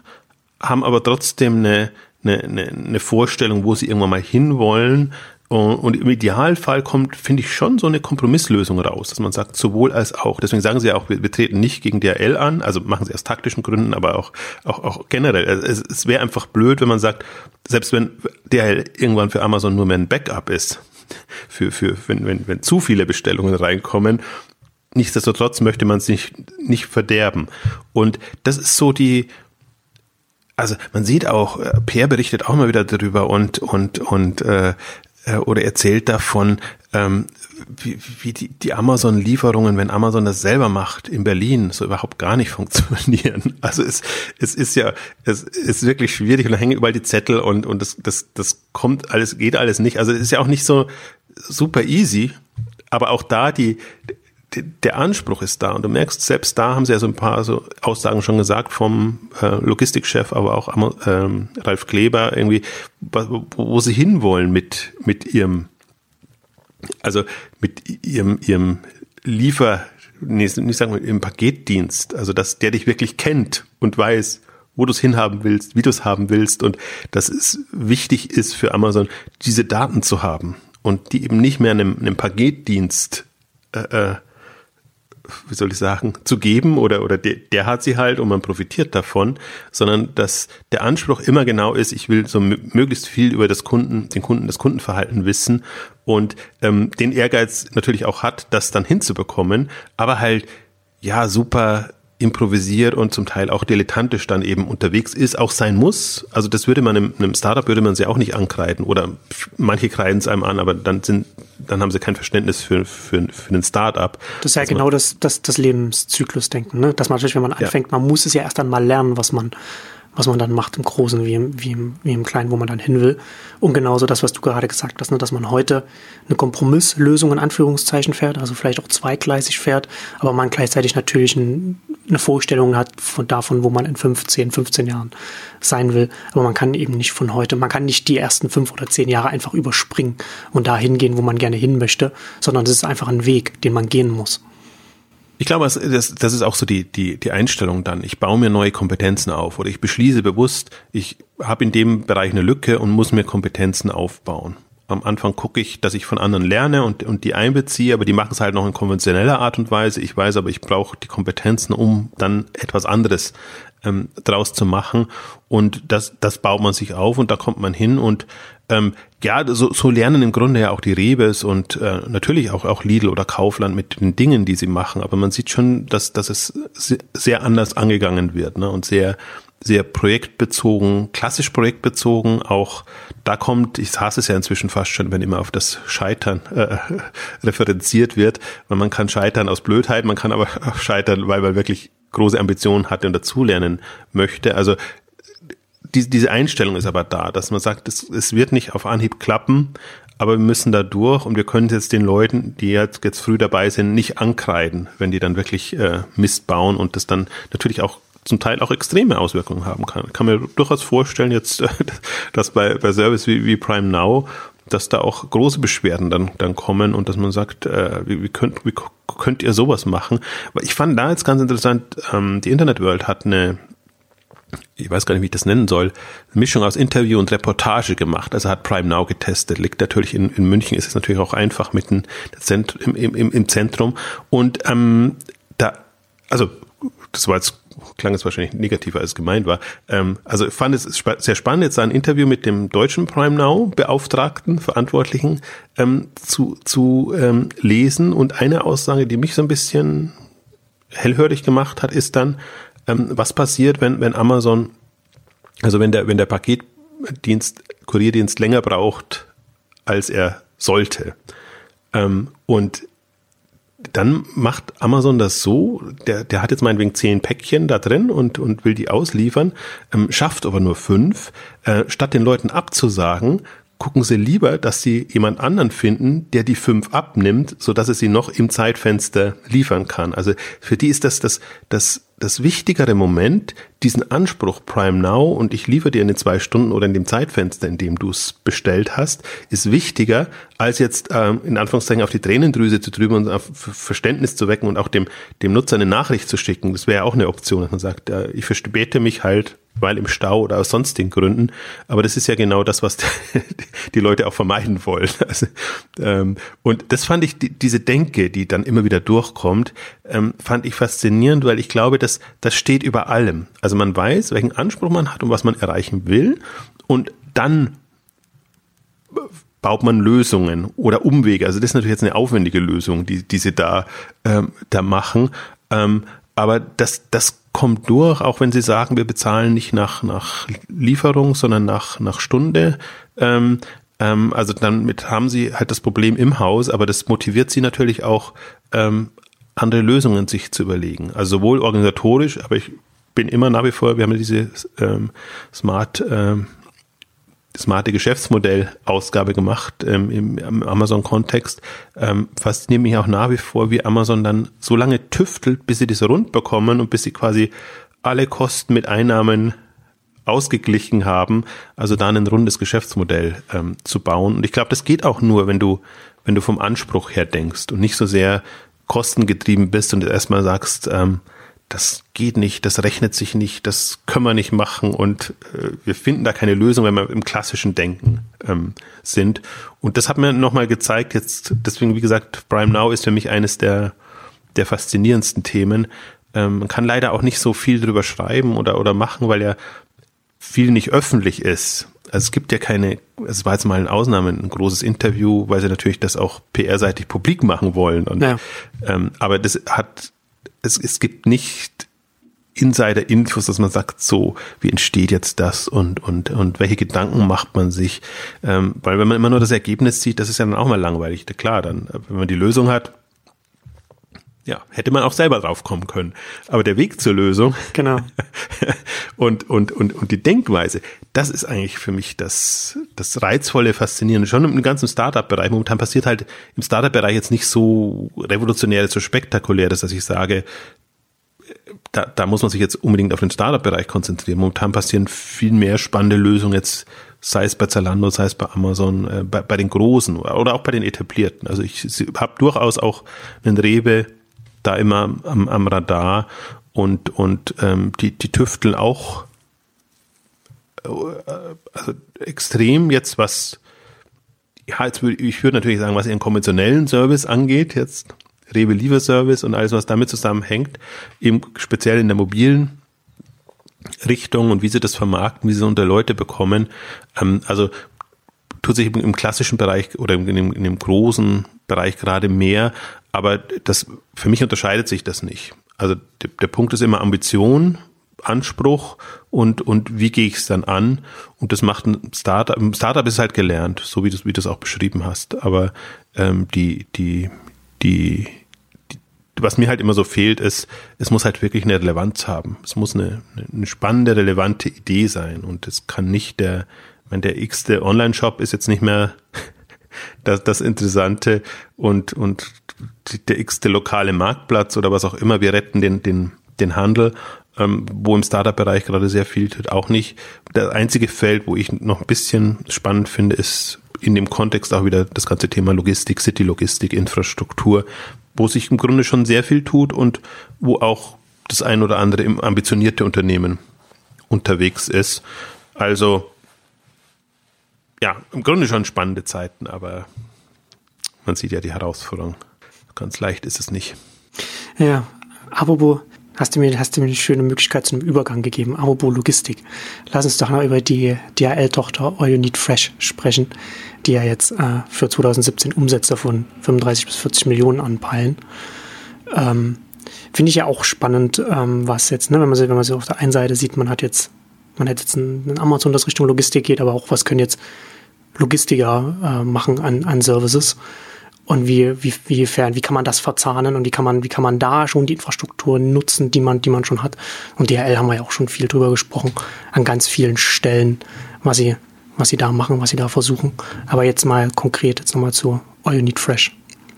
haben aber trotzdem eine, eine, eine, Vorstellung, wo sie irgendwann mal hinwollen. Und, im Idealfall kommt, finde ich, schon so eine Kompromisslösung raus, dass man sagt, sowohl als auch. Deswegen sagen sie auch, wir, wir treten nicht gegen DRL an, also machen sie aus taktischen Gründen, aber auch, auch, auch generell. Es, es wäre einfach blöd, wenn man sagt, selbst wenn DRL irgendwann für Amazon nur mehr ein Backup ist, für, für wenn, wenn, wenn zu viele Bestellungen reinkommen. Nichtsdestotrotz möchte man es nicht, nicht verderben. Und das ist so die, also man sieht auch, äh, Peer berichtet auch mal wieder darüber und, und, und äh, äh oder erzählt davon, ähm, wie, wie die, die Amazon-Lieferungen, wenn Amazon das selber macht in Berlin, so überhaupt gar nicht (laughs) funktionieren. Also es, es ist ja, es ist wirklich schwierig und da hängen überall die Zettel und, und das, das, das kommt alles, geht alles nicht. Also es ist ja auch nicht so super easy, aber auch da die, der Anspruch ist da und du merkst, selbst da haben sie ja so ein paar so Aussagen schon gesagt vom äh, Logistikchef, aber auch ähm, Ralf Kleber irgendwie, wo, wo sie hinwollen mit mit ihrem also mit ihrem, ihrem Liefer, nee, nicht sagen wir, ihrem Paketdienst, also dass der dich wirklich kennt und weiß, wo du es hinhaben willst, wie du es haben willst und dass es wichtig ist für Amazon, diese Daten zu haben und die eben nicht mehr einem, einem Paketdienst äh, äh wie soll ich sagen, zu geben oder, oder der, der hat sie halt und man profitiert davon, sondern dass der Anspruch immer genau ist, ich will so möglichst viel über das Kunden, den Kunden, das Kundenverhalten wissen und ähm, den Ehrgeiz natürlich auch hat, das dann hinzubekommen, aber halt ja super improvisiert und zum Teil auch dilettantisch dann eben unterwegs ist, auch sein muss. Also das würde man einem, einem Startup würde man sie auch nicht ankreiden oder manche kreiden es einem an, aber dann sind, dann haben sie kein Verständnis für, für, für einen Startup. Das ist ja genau das, das, das Lebenszyklusdenken, ne? Dass man natürlich, wenn man anfängt, ja. man muss es ja erst einmal lernen, was man, was man dann macht im Großen wie im, wie im, wie im Kleinen, wo man dann hin will. Und genauso das, was du gerade gesagt hast, ne, dass man heute eine Kompromisslösung in Anführungszeichen fährt, also vielleicht auch zweigleisig fährt, aber man gleichzeitig natürlich ein, eine Vorstellung hat von davon, wo man in 15, 15 Jahren sein will. Aber man kann eben nicht von heute, man kann nicht die ersten fünf oder zehn Jahre einfach überspringen und dahin gehen, wo man gerne hin möchte, sondern es ist einfach ein Weg, den man gehen muss. Ich glaube, das, das ist auch so die, die, die Einstellung dann. Ich baue mir neue Kompetenzen auf oder ich beschließe bewusst, ich habe in dem Bereich eine Lücke und muss mir Kompetenzen aufbauen. Am Anfang gucke ich, dass ich von anderen lerne und, und die einbeziehe, aber die machen es halt noch in konventioneller Art und Weise. Ich weiß aber, ich brauche die Kompetenzen, um dann etwas anderes ähm, draus zu machen. Und das, das baut man sich auf und da kommt man hin und ähm, ja, so, so lernen im Grunde ja auch die Rebes und äh, natürlich auch, auch Lidl oder Kaufland mit den Dingen, die sie machen. Aber man sieht schon, dass, dass es sehr anders angegangen wird ne? und sehr, sehr projektbezogen, klassisch projektbezogen. Auch da kommt, ich hasse es ja inzwischen fast schon, wenn immer auf das Scheitern äh, (laughs) referenziert wird. Weil man kann scheitern aus Blödheit, man kann aber auch (laughs) scheitern, weil man wirklich große Ambitionen hatte und dazulernen möchte. Also die, diese Einstellung ist aber da, dass man sagt, es, es wird nicht auf Anhieb klappen, aber wir müssen da durch und wir können jetzt den Leuten, die jetzt, jetzt früh dabei sind, nicht ankreiden, wenn die dann wirklich äh, Mist bauen und das dann natürlich auch zum Teil auch extreme Auswirkungen haben kann. Ich kann mir durchaus vorstellen jetzt, (laughs) dass bei, bei Service wie, wie Prime Now, dass da auch große Beschwerden dann, dann kommen und dass man sagt, äh, wie, wie, könnt, wie könnt ihr sowas machen? Aber ich fand da jetzt ganz interessant, ähm, die Internet World hat eine, ich weiß gar nicht, wie ich das nennen soll, Mischung aus Interview und Reportage gemacht. Also hat Prime Now getestet. Liegt natürlich in, in München, ist es natürlich auch einfach mitten im, im, im Zentrum. Und ähm, da, also das war jetzt klang es wahrscheinlich negativer als gemeint war. Ähm, also ich fand es sehr spannend, jetzt ein Interview mit dem deutschen Prime Now Beauftragten, Verantwortlichen ähm, zu, zu ähm, lesen. Und eine Aussage, die mich so ein bisschen hellhörig gemacht hat, ist dann, ähm, was passiert, wenn, wenn Amazon, also wenn der, wenn der Paketdienst, Kurierdienst länger braucht, als er sollte. Ähm, und dann macht Amazon das so, der, der hat jetzt meinetwegen zehn Päckchen da drin und, und will die ausliefern, ähm, schafft aber nur fünf. Äh, statt den Leuten abzusagen, gucken sie lieber, dass sie jemand anderen finden, der die fünf abnimmt, so dass er sie noch im Zeitfenster liefern kann. Also für die ist das das, das, das wichtigere Moment, diesen Anspruch Prime Now und ich liefere dir in den zwei Stunden oder in dem Zeitfenster, in dem du es bestellt hast, ist wichtiger, als jetzt ähm, in Anführungszeichen auf die Tränendrüse zu drüben und auf Verständnis zu wecken und auch dem, dem Nutzer eine Nachricht zu schicken. Das wäre auch eine Option, dass man sagt, äh, ich verspäte mich halt weil im Stau oder aus sonstigen Gründen. Aber das ist ja genau das, was (laughs) die Leute auch vermeiden wollen. (laughs) Also, ähm, und das fand ich, die, diese Denke, die dann immer wieder durchkommt, ähm, fand ich faszinierend, weil ich glaube, dass das steht über allem. Also man weiß, welchen Anspruch man hat und was man erreichen will. Und dann baut man Lösungen oder Umwege. Also das ist natürlich jetzt eine aufwendige Lösung, die, die sie da, ähm, da machen. Ähm, aber das, das kommt durch, auch wenn sie sagen, wir bezahlen nicht nach, nach Lieferung, sondern nach, nach Stunde. Ähm, ähm, also damit haben sie halt das Problem im Haus, aber das motiviert sie natürlich auch, ähm, andere Lösungen sich zu überlegen. Also sowohl organisatorisch, aber ich bin immer nach wie vor, wir haben diese ähm, Smart ähm, smarte Geschäftsmodell-Ausgabe gemacht ähm, im, im Amazon-Kontext. Ähm, fasziniert mich auch nach wie vor, wie Amazon dann so lange tüftelt, bis sie das rund bekommen und bis sie quasi alle Kosten mit Einnahmen ausgeglichen haben, also dann ein rundes Geschäftsmodell ähm, zu bauen. Und ich glaube, das geht auch nur, wenn du, wenn du vom Anspruch her denkst und nicht so sehr kostengetrieben bist und erstmal sagst, ähm, das geht nicht, das rechnet sich nicht, das können wir nicht machen und äh, wir finden da keine Lösung, wenn wir im klassischen Denken ähm, sind. Und das hat mir nochmal gezeigt, jetzt, deswegen, wie gesagt, Prime Now ist für mich eines der, der faszinierendsten Themen. Ähm, man kann leider auch nicht so viel drüber schreiben oder, oder machen, weil ja viel nicht öffentlich ist. Also es gibt ja keine, es war jetzt mal eine Ausnahme, ein großes Interview, weil sie natürlich das auch PR-seitig publik machen wollen. Und, ja. ähm, aber das hat es, es gibt nicht Insider-Infos, dass man sagt, so, wie entsteht jetzt das und, und, und welche Gedanken macht man sich? Ähm, weil wenn man immer nur das Ergebnis sieht, das ist ja dann auch mal langweilig. Klar, dann, wenn man die Lösung hat, ja, hätte man auch selber drauf kommen können. Aber der Weg zur Lösung genau. (laughs) und, und, und, und die Denkweise, das ist eigentlich für mich das, das reizvolle, faszinierende. Schon im ganzen Startup-Bereich. Momentan passiert halt im Startup-Bereich jetzt nicht so revolutionäres, so spektakuläres, dass ich sage, da, da muss man sich jetzt unbedingt auf den Startup-Bereich konzentrieren. Momentan passieren viel mehr spannende Lösungen jetzt, sei es bei Zalando, sei es bei Amazon, äh, bei, bei den Großen oder auch bei den Etablierten. Also ich habe durchaus auch einen Rewe da immer am, am Radar und, und ähm, die, die tüfteln auch äh, also extrem jetzt, was ja, jetzt würde ich würde natürlich sagen, was ihren konventionellen Service angeht, jetzt Rewe Lieferservice und alles, was damit zusammenhängt, eben speziell in der mobilen Richtung und wie sie das vermarkten, wie sie unter Leute bekommen. Ähm, also tut sich im klassischen Bereich oder in dem, in dem großen Bereich gerade mehr, aber das, für mich unterscheidet sich das nicht. Also der, der Punkt ist immer Ambition, Anspruch und, und wie gehe ich es dann an? Und das macht ein Startup. Ein Startup ist halt gelernt, so wie du wie es auch beschrieben hast. Aber ähm, die, die, die, was mir halt immer so fehlt, ist, es muss halt wirklich eine Relevanz haben. Es muss eine, eine spannende, relevante Idee sein. Und es kann nicht der, wenn der x-te Online-Shop ist jetzt nicht mehr (laughs) das, das Interessante und, und der x-te lokale Marktplatz oder was auch immer. Wir retten den, den, den Handel, ähm, wo im Startup-Bereich gerade sehr viel tut, auch nicht. Das einzige Feld, wo ich noch ein bisschen spannend finde, ist in dem Kontext auch wieder das ganze Thema Logistik, City-Logistik, Infrastruktur, wo sich im Grunde schon sehr viel tut und wo auch das ein oder andere ambitionierte Unternehmen unterwegs ist. Also ja, im Grunde schon spannende Zeiten, aber man sieht ja die Herausforderung. Ganz leicht ist es nicht. Ja, apropos, hast du mir, hast du mir eine schöne Möglichkeit zum Übergang gegeben. Apropos Logistik. Lass uns doch noch über die DHL-Tochter All You Need Fresh sprechen, die ja jetzt äh, für 2017 Umsätze von 35 bis 40 Millionen anpeilen. Ähm, Finde ich ja auch spannend, ähm, was jetzt, ne, wenn man sie, wenn man sie auf der einen Seite sieht, man hat jetzt, man hat jetzt ein, Amazon, das Richtung Logistik geht, aber auch was können jetzt Logistiker äh, machen an, an Services und wie, wie, wie, wie kann man das verzahnen und wie kann man, wie kann man da schon die Infrastruktur nutzen, die man, die man schon hat. Und DHL haben wir ja auch schon viel drüber gesprochen, an ganz vielen Stellen, was sie, was sie da machen, was sie da versuchen. Aber jetzt mal konkret, jetzt nochmal zu All You Need Fresh.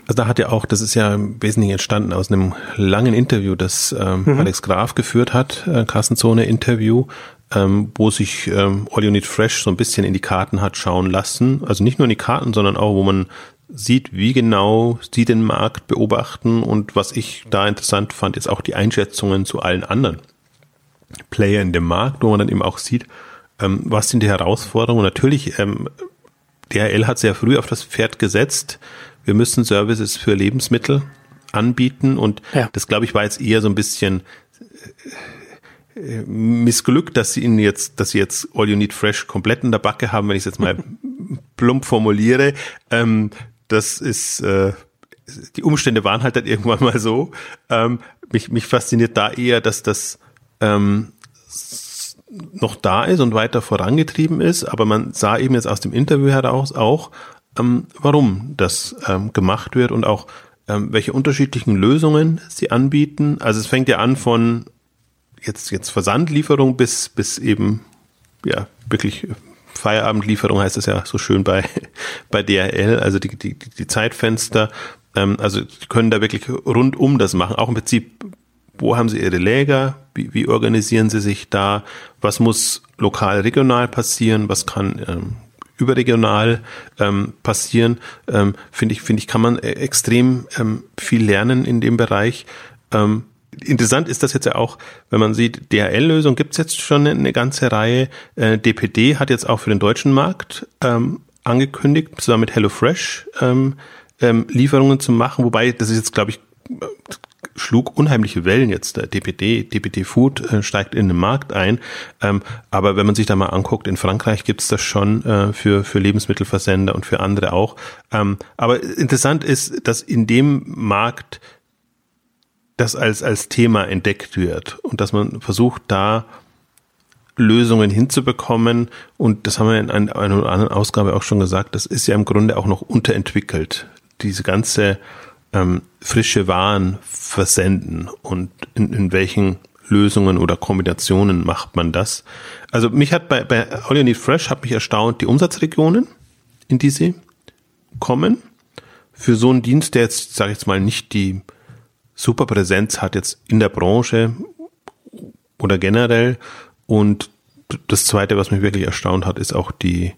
Also da hat ja auch, das ist ja im Wesentlichen entstanden aus einem langen Interview, das ähm, mhm. Alex Graf geführt hat, äh, Kassenzone-Interview, ähm, wo sich ähm, All You Need Fresh so ein bisschen in die Karten hat schauen lassen. Also nicht nur in die Karten, sondern auch, wo man sieht, wie genau sie den Markt beobachten und was ich da interessant fand, jetzt auch die Einschätzungen zu allen anderen Player in dem Markt, wo man dann eben auch sieht, ähm, was sind die Herausforderungen. Natürlich, ähm, DHL hat sehr früh auf das Pferd gesetzt, wir müssen Services für Lebensmittel anbieten und ja. das glaube ich war jetzt eher so ein bisschen äh, missglückt, dass sie ihnen jetzt, dass sie jetzt All You Need Fresh komplett in der Backe haben, wenn ich es jetzt mal (laughs) plump formuliere. Ähm, das ist äh, die Umstände waren halt dann irgendwann mal so. Ähm, mich, mich fasziniert da eher, dass das ähm, noch da ist und weiter vorangetrieben ist, aber man sah eben jetzt aus dem Interview heraus auch, ähm, warum das ähm, gemacht wird und auch ähm, welche unterschiedlichen Lösungen sie anbieten. Also es fängt ja an von jetzt jetzt Versandlieferung bis bis eben ja wirklich Feierabendlieferung heißt es ja so schön bei (laughs) bei DHL, also die die die Zeitfenster. Ähm, also können da wirklich rundum das machen. Auch im Prinzip, wo haben sie ihre Läger? Wie, wie organisieren sie sich da? Was muss lokal, regional passieren? Was kann ähm, überregional ähm, passieren, ähm, finde ich, finde ich, kann man äh, extrem ähm, viel lernen in dem Bereich. Ähm, interessant ist das jetzt ja auch, wenn man sieht, DHL-Lösung gibt's jetzt schon eine ganze Reihe. Äh, DPD hat jetzt auch für den deutschen Markt ähm, angekündigt, zusammen mit HelloFresh ähm, ähm, Lieferungen zu machen, wobei das ist jetzt, glaube ich, schlug unheimliche Wellen jetzt. Der DPD, DPD Food äh, steigt in den Markt ein. Ähm, aber wenn man sich da mal anguckt, in Frankreich gibt's das schon äh, für, für Lebensmittelversender und für andere auch. Ähm, aber interessant ist, dass in dem Markt das als, als Thema entdeckt wird und dass man versucht, da Lösungen hinzubekommen. Und das haben wir in einer, oder anderen Ausgabe auch schon gesagt, das ist ja im Grunde auch noch unterentwickelt. Diese ganze ähm, frische Waren versenden und in, in welchen Lösungen oder Kombinationen macht man das? Also mich hat bei, bei All You Need Fresh hat mich erstaunt die Umsatzregionen, in die sie kommen. Für so einen Dienst, der jetzt, sage ich jetzt mal, nicht die super Präsenz hat jetzt in der Branche oder generell. Und das zweite, was mich wirklich erstaunt hat, ist auch die,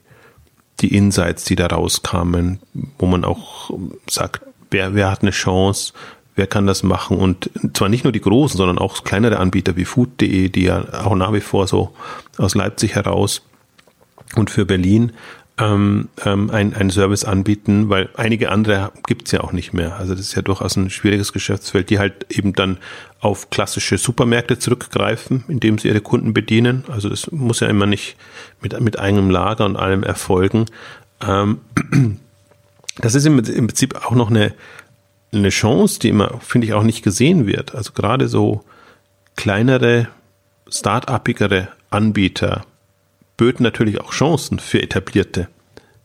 die Insights, die da rauskamen, wo man auch sagt, wer, wer hat eine Chance, wer kann das machen und zwar nicht nur die großen, sondern auch kleinere Anbieter wie food.de, die ja auch nach wie vor so aus Leipzig heraus und für Berlin ähm, ähm, ein, ein Service anbieten, weil einige andere gibt's ja auch nicht mehr. Also das ist ja durchaus ein schwieriges Geschäftsfeld, die halt eben dann auf klassische Supermärkte zurückgreifen, indem sie ihre Kunden bedienen. Also das muss ja immer nicht mit, mit eigenem Lager und allem erfolgen. Ähm, (clears throat) das ist im, im Prinzip auch noch eine, eine Chance, die immer, finde ich, auch nicht gesehen wird. Also gerade so kleinere, start-upigere Anbieter böten natürlich auch Chancen für etablierte,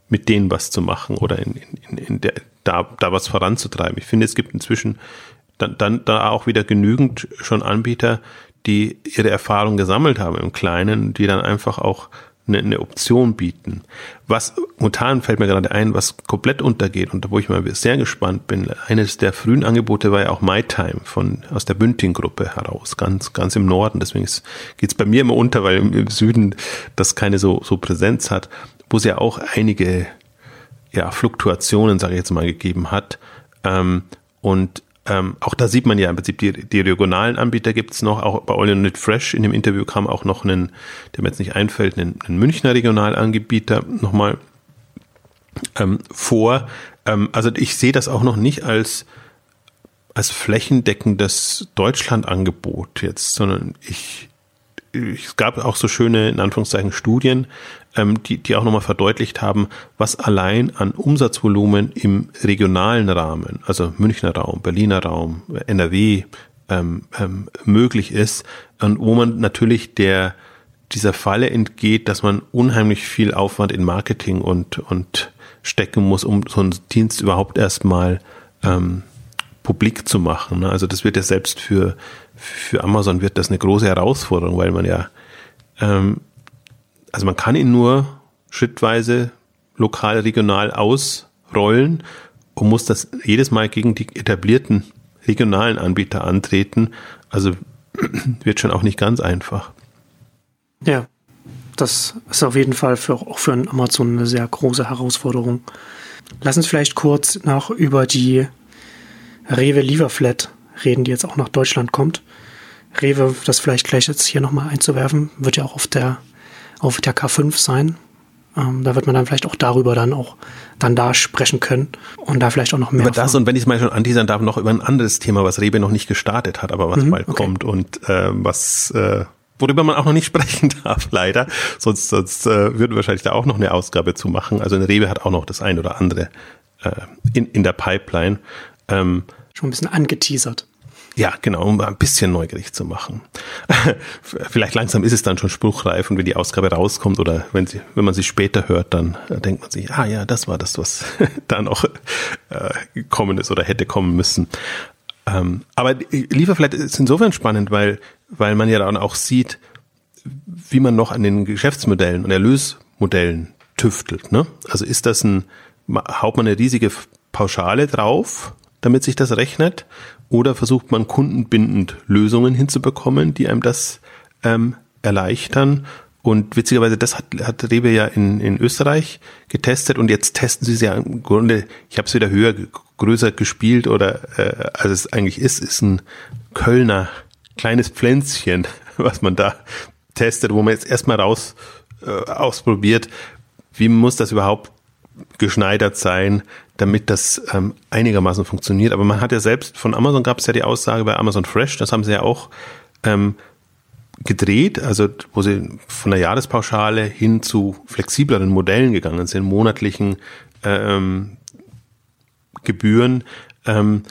mit denen was zu machen oder in, in, in der, da, da was voranzutreiben. Ich finde, es gibt inzwischen dann, dann da auch wieder genügend schon Anbieter, die ihre Erfahrung gesammelt haben im Kleinen, die dann einfach auch eine, eine Option bieten. Was momentan fällt mir gerade ein, was komplett untergeht und wo ich mal sehr gespannt bin. Eines der frühen Angebote war ja auch MyTime von aus der Bünding-Gruppe heraus, ganz ganz im Norden. Deswegen geht es bei mir immer unter, weil im, im, Süden das keine so so Präsenz hat, wo es ja auch einige ja, Fluktuationen, sage ich jetzt mal, gegeben hat. Ähm, und ähm, auch da sieht man ja im Prinzip, die, die regionalen Anbieter gibt's noch, auch bei All Net Fresh in dem Interview kam auch noch einen, der mir jetzt nicht einfällt, einen, einen Münchner Regionalanbieter nochmal ähm, vor. Ähm, also ich sehe das auch noch nicht als, als flächendeckendes Deutschlandangebot jetzt, sondern ich, es gab auch so schöne, in Anführungszeichen, Studien, ähm, die, die auch nochmal verdeutlicht haben, was allein an Umsatzvolumen im regionalen Rahmen, also Münchner Raum, Berliner Raum, NRW, ähm, ähm, möglich ist und wo man natürlich der dieser Falle entgeht, dass man unheimlich viel Aufwand in Marketing und und stecken muss, um so einen Dienst überhaupt erstmal ähm, publik zu machen. Ne? Also das wird ja selbst für für Amazon wird das eine große Herausforderung, weil man ja ähm, also man kann ihn nur schrittweise lokal, regional ausrollen und muss das jedes Mal gegen die etablierten regionalen Anbieter antreten. Also (clears throat) wird schon auch nicht ganz einfach. Ja, das ist auf jeden Fall für, auch für Amazon eine sehr große Herausforderung. Lass uns vielleicht kurz noch über die Rewe Lieferflat reden, die jetzt auch nach Deutschland kommt. Rewe, das vielleicht gleich jetzt hier nochmal einzuwerfen, wird ja auch auf der auf der K5 sein. Ähm, da wird man dann vielleicht auch darüber dann auch dann da sprechen können und da vielleicht auch noch mehr. Über das und wenn ich es mal schon anteasern darf, noch über ein anderes Thema, was Rebe noch nicht gestartet hat, aber was mhm, bald okay. kommt und äh, was äh, worüber man auch noch nicht (laughs) sprechen darf, leider. Sonst, sonst äh, würden wir wahrscheinlich da auch noch eine Ausgabe zu machen. Also eine Rebe hat auch noch das ein oder andere äh, in, in der Pipeline. Ähm, schon ein bisschen angeteasert. Ja, genau, um ein bisschen neugierig zu machen. (laughs) Vielleicht langsam ist es dann schon spruchreif und wenn die Ausgabe rauskommt oder wenn sie, wenn man sie später hört, dann denkt man sich, ah ja, das war das, was (laughs) da noch äh, gekommen ist oder hätte kommen müssen. Ähm, aber Lieferflat ist insofern spannend, weil, weil man ja dann auch sieht, wie man noch an den Geschäftsmodellen und Erlösmodellen tüftelt. Ne? Also ist das ein, haut man eine riesige Pauschale drauf, damit sich das rechnet? Oder versucht man kundenbindend Lösungen hinzubekommen, die einem das ähm, erleichtern? Und witzigerweise, das hat, hat Rewe ja in, in Österreich getestet und jetzt testen sie es ja im Grunde, ich habe es wieder höher, größer gespielt oder äh, als es eigentlich ist, ist ein Kölner kleines Pflänzchen, (laughs) was man da testet, wo man jetzt erstmal raus äh, ausprobiert, wie muss das überhaupt geschneidert sein, damit das ähm, einigermaßen funktioniert. Aber man hat ja selbst, von Amazon gab es ja die Aussage bei Amazon Fresh, das haben sie ja auch ähm, gedreht, also wo sie von der Jahrespauschale hin zu flexibleren Modellen gegangen sind, monatlichen ähm, Gebühren. Ähm,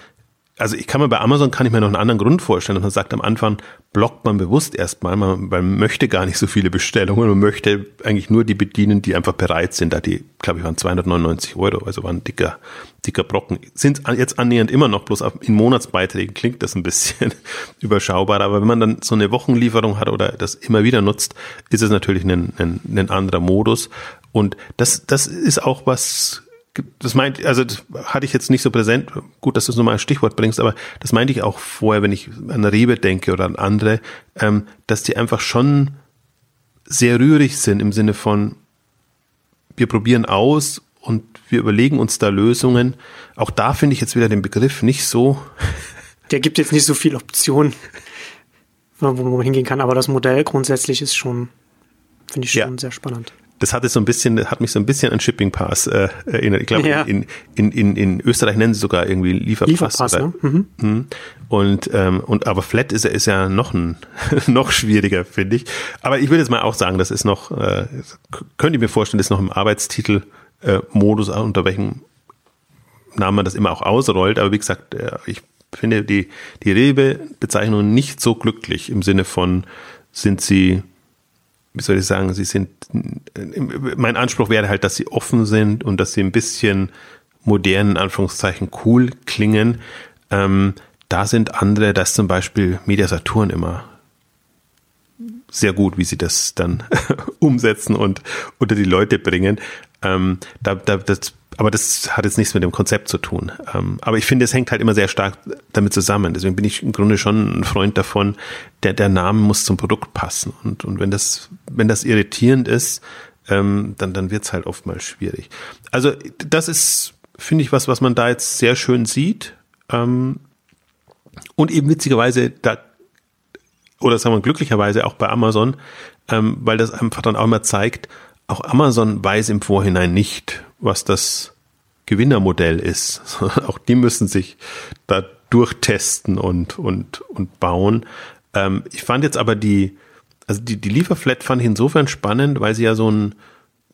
also ich kann mir bei Amazon kann ich mir noch einen anderen Grund vorstellen, dass man sagt am Anfang blockt man bewusst erstmal, man, man möchte gar nicht so viele Bestellungen, man möchte eigentlich nur die bedienen, die einfach bereit sind. Da die, glaube ich, waren 299 Euro, also waren dicker, dicker Brocken. Sind jetzt annähernd immer noch, bloß in Monatsbeiträgen klingt das ein bisschen (laughs) überschaubar, aber wenn man dann so eine Wochenlieferung hat oder das immer wieder nutzt, ist es natürlich ein, ein, ein anderer Modus. Und das, das ist auch was das meint, also das hatte ich jetzt nicht so präsent, gut, dass du es nochmal ein Stichwort bringst, aber das meinte ich auch vorher, wenn ich an Rebe denke oder an andere, ähm, dass die einfach schon sehr rührig sind im Sinne von, wir probieren aus und wir überlegen uns da Lösungen. Auch da finde ich jetzt wieder den Begriff nicht so. (laughs) Der gibt jetzt nicht so viel Optionen, wo man hingehen kann, aber das Modell grundsätzlich ist schon, finde ich schon ja. sehr spannend das hatte so ein bisschen, hat mich so ein bisschen an Shipping Pass äh, erinnert. Ich glaube, ja. in, in, in, in Österreich nennen sie sogar irgendwie Lieferpass. Lieferpass, oder, ne? Mhm. mhm. Und, ähm, und aber Flat ist, ist ja noch ein, (laughs) noch schwieriger, finde ich. Aber ich würde jetzt mal auch sagen, das ist noch, äh, könnt ihr mir vorstellen, das ist noch im Arbeitstitel äh, Modus, unter welchem Namen man das immer auch ausrollt. Aber wie gesagt, äh, ich finde die, die Rewe-Bezeichnung nicht so glücklich im Sinne von, sind sie wie soll ich sagen, sie sind, mein Anspruch wäre halt, dass sie offen sind und dass sie ein bisschen modernen Anführungszeichen cool klingen. Ähm, da sind andere, das zum Beispiel Media Saturn immer sehr gut, wie sie das dann (laughs) umsetzen und unter die Leute bringen. Ähm, da, da, das aber das hat jetzt nichts mit dem Konzept zu tun. Ähm, aber ich finde, es hängt halt immer sehr stark damit zusammen. Deswegen bin ich im Grunde schon ein Freund davon, der, der Name muss zum Produkt passen. Und, und wenn das, wenn das irritierend ist, ähm, dann, dann wird's halt oftmals schwierig. Also das ist, finde ich, was, was man da jetzt sehr schön sieht. Ähm, und eben witzigerweise, da, oder sagen wir glücklicherweise auch bei Amazon, weil das einfach dann auch immer zeigt, auch Amazon weiß im Vorhinein nicht, was das Gewinnermodell ist. (laughs) auch die müssen sich da durchtesten und, und, und bauen. Ähm, ich fand jetzt aber die, also die, die Lieferflat fand ich insofern spannend, weil sie ja so ein,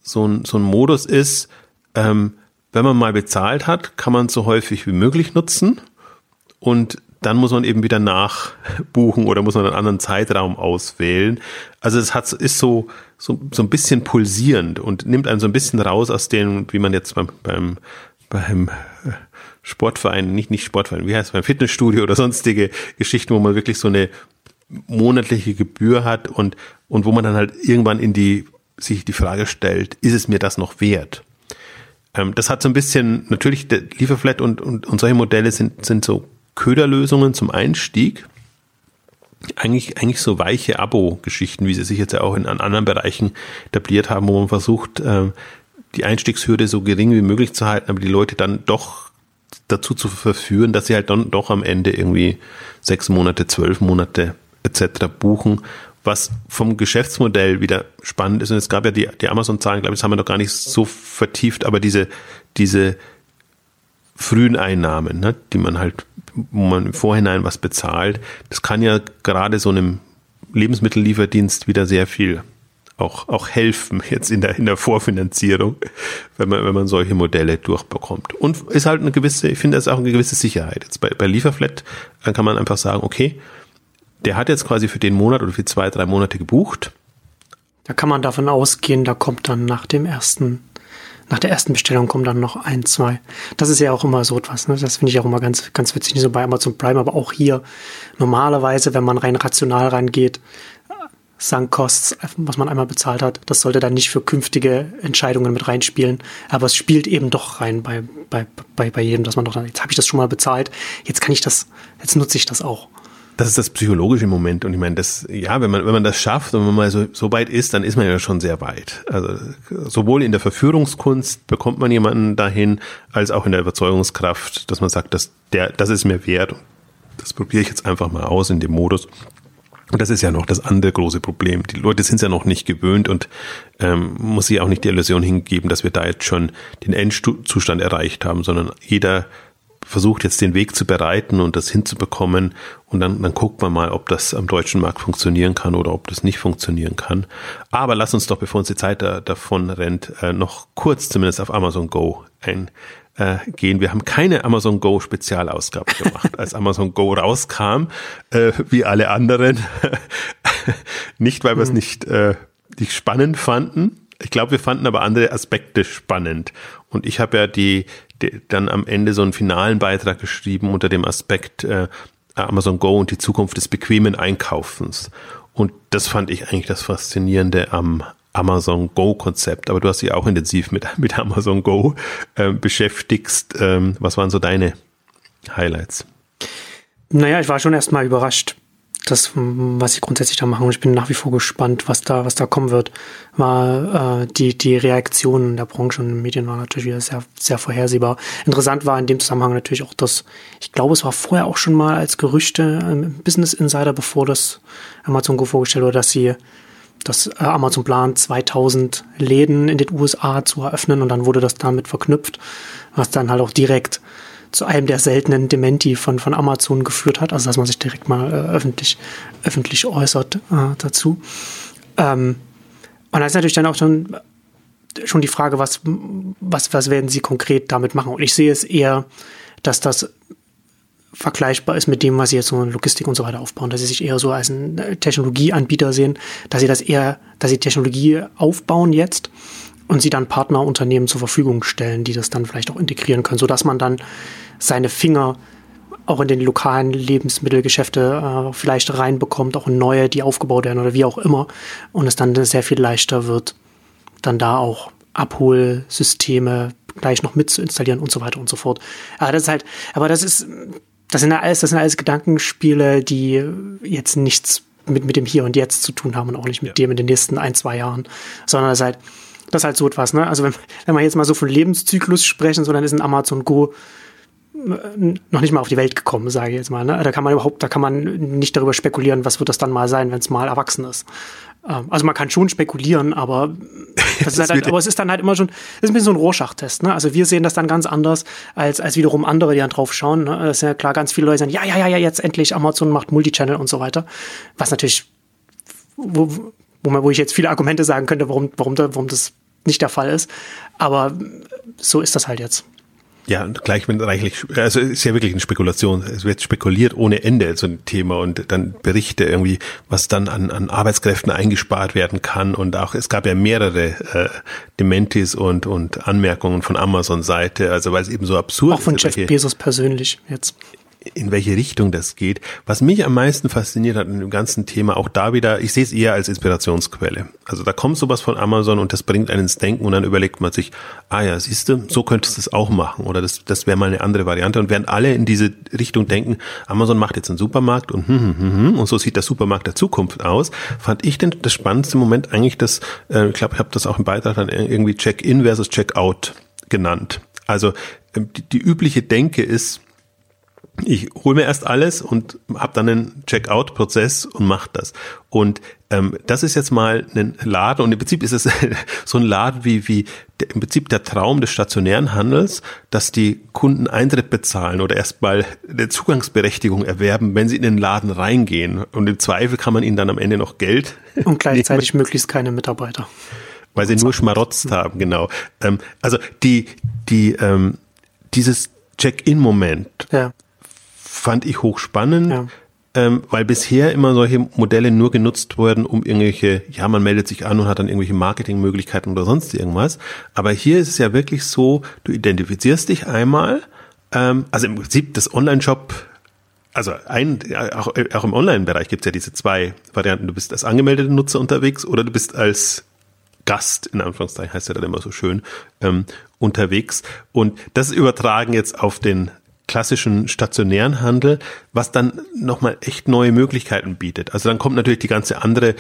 so ein, so ein Modus ist, ähm, wenn man mal bezahlt hat, kann man es so häufig wie möglich nutzen und dann muss man eben wieder nachbuchen oder muss man einen anderen Zeitraum auswählen. Also es hat, ist so, so, so ein bisschen pulsierend und nimmt einen so ein bisschen raus aus dem, wie man jetzt beim, beim, beim Sportverein, nicht, nicht Sportverein, wie heißt es, beim Fitnessstudio oder sonstige Geschichten, wo man wirklich so eine monatliche Gebühr hat und, und wo man dann halt irgendwann in die, sich die Frage stellt, ist es mir das noch wert? Ähm, das hat so ein bisschen, natürlich, der Lieferflat und, und, und solche Modelle sind, sind so Köderlösungen zum Einstieg. Eigentlich, eigentlich so weiche Abo-Geschichten, wie sie sich jetzt ja auch in anderen Bereichen etabliert haben, wo man versucht, ähm, die Einstiegshürde so gering wie möglich zu halten, aber die Leute dann doch dazu zu verführen, dass sie halt dann doch am Ende irgendwie sechs Monate, zwölf Monate etc. buchen, was vom Geschäftsmodell wieder spannend ist. Und es gab ja die, die Amazon-Zahlen, glaube ich, das haben wir noch gar nicht so vertieft, aber diese, diese frühen Einnahmen, ne, die man halt, wo man im Vorhinein was bezahlt, das kann ja gerade so einem Lebensmittellieferdienst wieder sehr viel auch, auch helfen jetzt in der, in der Vorfinanzierung, wenn man, wenn man solche Modelle durchbekommt. Und ist halt eine gewisse, ich finde, das ist auch eine gewisse Sicherheit. Jetzt bei, bei Lieferflat dann kann man einfach sagen, okay, der hat jetzt quasi für den Monat oder für zwei, drei Monate gebucht. Da kann man davon ausgehen, da kommt dann nach dem ersten nach der ersten Bestellung kommen dann noch ein, zwei. Das ist ja auch immer so etwas. Ne? Das finde ich auch immer ganz, ganz witzig. Nicht so bei Amazon Prime, aber auch hier. Normalerweise, wenn man rein rational rangeht, Sunk Costs, was man einmal bezahlt hat, das sollte dann nicht für künftige Entscheidungen mit reinspielen. Aber es spielt eben doch rein bei, bei, bei, bei jedem, dass man doch, jetzt habe ich das schon mal bezahlt, jetzt kann ich das, jetzt nutze ich das auch das ist das psychologische Moment. Und ich meine, das, ja, wenn man, wenn man das schafft und wenn man so, so weit ist, dann ist man ja schon sehr weit. Also sowohl in der Verführungskunst bekommt man jemanden dahin, als auch in der Überzeugungskraft, dass man sagt, dass der, das ist mir wert. Das probiere ich jetzt einfach mal aus in dem Modus. Und das ist ja noch das andere große Problem. Die Leute sind es ja noch nicht gewöhnt und ähm, muss sich auch nicht die Illusion hingeben, dass wir da jetzt schon den Endzustand erreicht haben, sondern jeder versucht jetzt den Weg zu bereiten und das hinzubekommen und dann, dann guckt man mal, ob das am deutschen Markt funktionieren kann oder ob das nicht funktionieren kann. Aber lass uns doch, bevor uns die Zeit da, davon rennt, äh, noch kurz zumindest auf Amazon Go ein, äh, gehen. Wir haben keine Amazon Go Spezialausgabe gemacht, als Amazon Go rauskam, äh, wie alle anderen. (laughs) nicht, weil wir es mhm. nicht, äh, nicht spannend fanden. Ich glaube, wir fanden aber andere Aspekte spannend. Und ich habe ja die, dann am Ende so einen finalen Beitrag geschrieben unter dem Aspekt äh, Amazon Go und die Zukunft des bequemen Einkaufens. Und das fand ich eigentlich das Faszinierende am Amazon Go Konzept. Aber du hast dich auch intensiv mit, mit Amazon Go äh, beschäftigt. Ähm, was waren so deine Highlights? Naja, ich war schon erstmal überrascht, das, was sie grundsätzlich da machen. Und ich bin nach wie vor gespannt, was da, was da kommen wird. War äh, die, die Reaktionen der Branche und Medien war natürlich wieder sehr, sehr vorhersehbar. Interessant war in dem Zusammenhang natürlich auch das, ich glaube, es war vorher auch schon mal als Gerüchte im Business Insider, bevor das Amazon Go vorgestellt wurde, dass sie dass äh, Amazon plant, 2000 Läden in den USA zu eröffnen und dann wurde das damit verknüpft, was dann halt auch direkt zu einem der seltenen Dementi von, von Amazon geführt hat, also dass man sich direkt mal äh, öffentlich, öffentlich äußert äh, dazu. Ähm, und da ist natürlich dann auch schon, schon die Frage, was, was, was werden sie konkret damit machen? Und ich sehe es eher, dass das vergleichbar ist mit dem, was sie jetzt so in Logistik und so weiter aufbauen, dass sie sich eher so als ein äh, Technologieanbieter sehen, dass sie das eher, dass sie Technologie aufbauen jetzt und sie dann Partnerunternehmen zur Verfügung stellen, die das dann vielleicht auch integrieren können, sodass man dann seine Finger auch in den lokalen Lebensmittelgeschäfte äh, vielleicht reinbekommt, auch in neue, die aufgebaut werden oder wie auch immer. Und es dann sehr viel leichter wird, dann da auch Abholsysteme gleich noch mit zu installieren und so weiter und so fort. Aber das ist halt, aber das ist, das sind ja alles, das sind alles Gedankenspiele, die jetzt nichts mit, mit dem Hier und Jetzt zu tun haben und auch nicht mit ja. dem in den nächsten ein, zwei Jahren, sondern es ist halt, Das ist halt so etwas, ne? Also wenn, wenn wir jetzt mal so von Lebenszyklus sprechen, so dann ist ein Amazon Go äh, noch nicht mal auf die Welt gekommen, sage ich jetzt mal. Ne? Da kann man überhaupt, da kann man nicht darüber spekulieren, was wird das dann mal sein, wenn es mal erwachsen ist. Ähm, also man kann schon spekulieren, aber, (laughs) das ist halt, aber es ist dann halt immer schon, es ist ein bisschen so ein Rorschach-Test. Ne? Also wir sehen das dann ganz anders als, als wiederum andere, die dann drauf schauen. Ne? Das ist ja klar, ganz viele Leute sagen, ja, ja, ja, ja, jetzt endlich Amazon macht Multichannel und so weiter. Was natürlich, wo, wo, man, wo ich jetzt viele Argumente sagen könnte, warum, warum, warum das nicht der Fall ist. Aber so ist das halt jetzt. Ja, und gleich wenn reichlich, also ist ja wirklich eine Spekulation. Es wird spekuliert ohne Ende so ein Thema und dann Berichte irgendwie, was dann an, an Arbeitskräften eingespart werden kann und auch es gab ja mehrere äh, Dementis und und Anmerkungen von Amazon Seite, also weil es eben so absurd ist. Auch von Jeff Bezos persönlich jetzt in welche Richtung das geht. Was mich am meisten fasziniert hat in dem ganzen Thema, auch da wieder, ich sehe es eher als Inspirationsquelle. Also da kommt sowas von Amazon und das bringt einen ins Denken und dann überlegt man sich, ah ja, siehst du, so könntest du es auch machen oder das, das wäre mal eine andere Variante. Und während alle in diese Richtung denken, Amazon macht jetzt einen Supermarkt und hm, hm, hm, hm, und so sieht der Supermarkt der Zukunft aus, fand ich denn das spannendste Moment eigentlich das, äh, ich glaube, ich habe das auch im Beitrag dann irgendwie Check-in versus Check-out genannt. Also ähm, die, die übliche Denke ist, ich hole mir erst alles und habe dann einen Checkout-Prozess und mache das. Und ähm, das ist jetzt mal ein Laden und im Prinzip ist es (laughs) so ein Laden wie, wie der, im Prinzip der Traum des stationären Handels, dass die Kunden Eintritt bezahlen oder erstmal eine Zugangsberechtigung erwerben, wenn sie in den Laden reingehen. Und im Zweifel kann man ihnen dann am Ende noch Geld. (laughs) Und gleichzeitig nehmen. möglichst keine Mitarbeiter. Weil sie nur schmarotzt haben, genau. Ähm, also die, die, ähm, dieses Check-in-Moment. Ja fand ich hochspannend. Ja. Ähm, weil bisher immer solche Modelle nur genutzt wurden, um irgendwelche, ja, man meldet sich an und hat dann irgendwelche Marketingmöglichkeiten oder sonst irgendwas. Aber hier ist es ja wirklich so, du identifizierst dich einmal, ähm, also im Prinzip das Online-Shop also ein, auch, auch im Online-Bereich gibt es ja diese zwei Varianten. Du bist als angemeldete Nutzer unterwegs oder du bist als Gast, in Anführungszeichen heißt ja dann immer so schön, ähm, unterwegs. Und das übertragen jetzt auf den klassischen stationären Handel, was dann nochmal echt neue Möglichkeiten bietet. Also dann kommt natürlich die ganze andere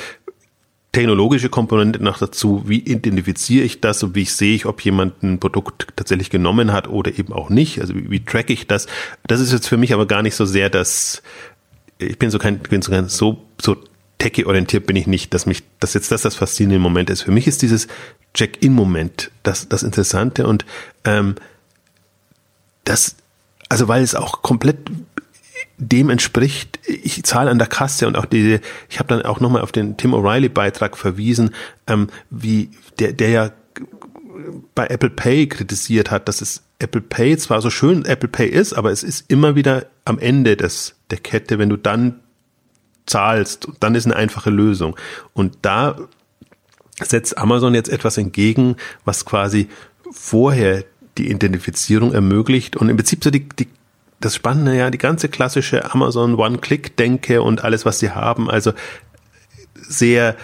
technologische Komponente noch dazu, wie identifiziere ich das und wie sehe ich, ob jemand ein Produkt tatsächlich genommen hat oder eben auch nicht. Also wie, wie track ich das? Das ist jetzt für mich aber gar nicht so sehr das, ich bin so kein, bin so, kein, so, so techie orientiert bin ich nicht, dass mich, dass jetzt das das faszinierende Moment ist. Für mich ist dieses Check-in-Moment das, das Interessante und ähm, das also weil es auch komplett dem entspricht, ich zahle an der Kasse und auch diese, ich habe dann auch nochmal auf den Tim O'Reilly Beitrag verwiesen, ähm, wie der, der ja bei Apple Pay kritisiert hat, dass es Apple Pay zwar so schön Apple Pay ist, aber es ist immer wieder am Ende des, der Kette, wenn du dann zahlst, dann ist eine einfache Lösung. Und da setzt Amazon jetzt etwas entgegen, was quasi vorher die Identifizierung ermöglicht und im Prinzip so die, die das Spannende ja, die ganze klassische Amazon One-Click-Denke und alles, was sie haben, also sehr,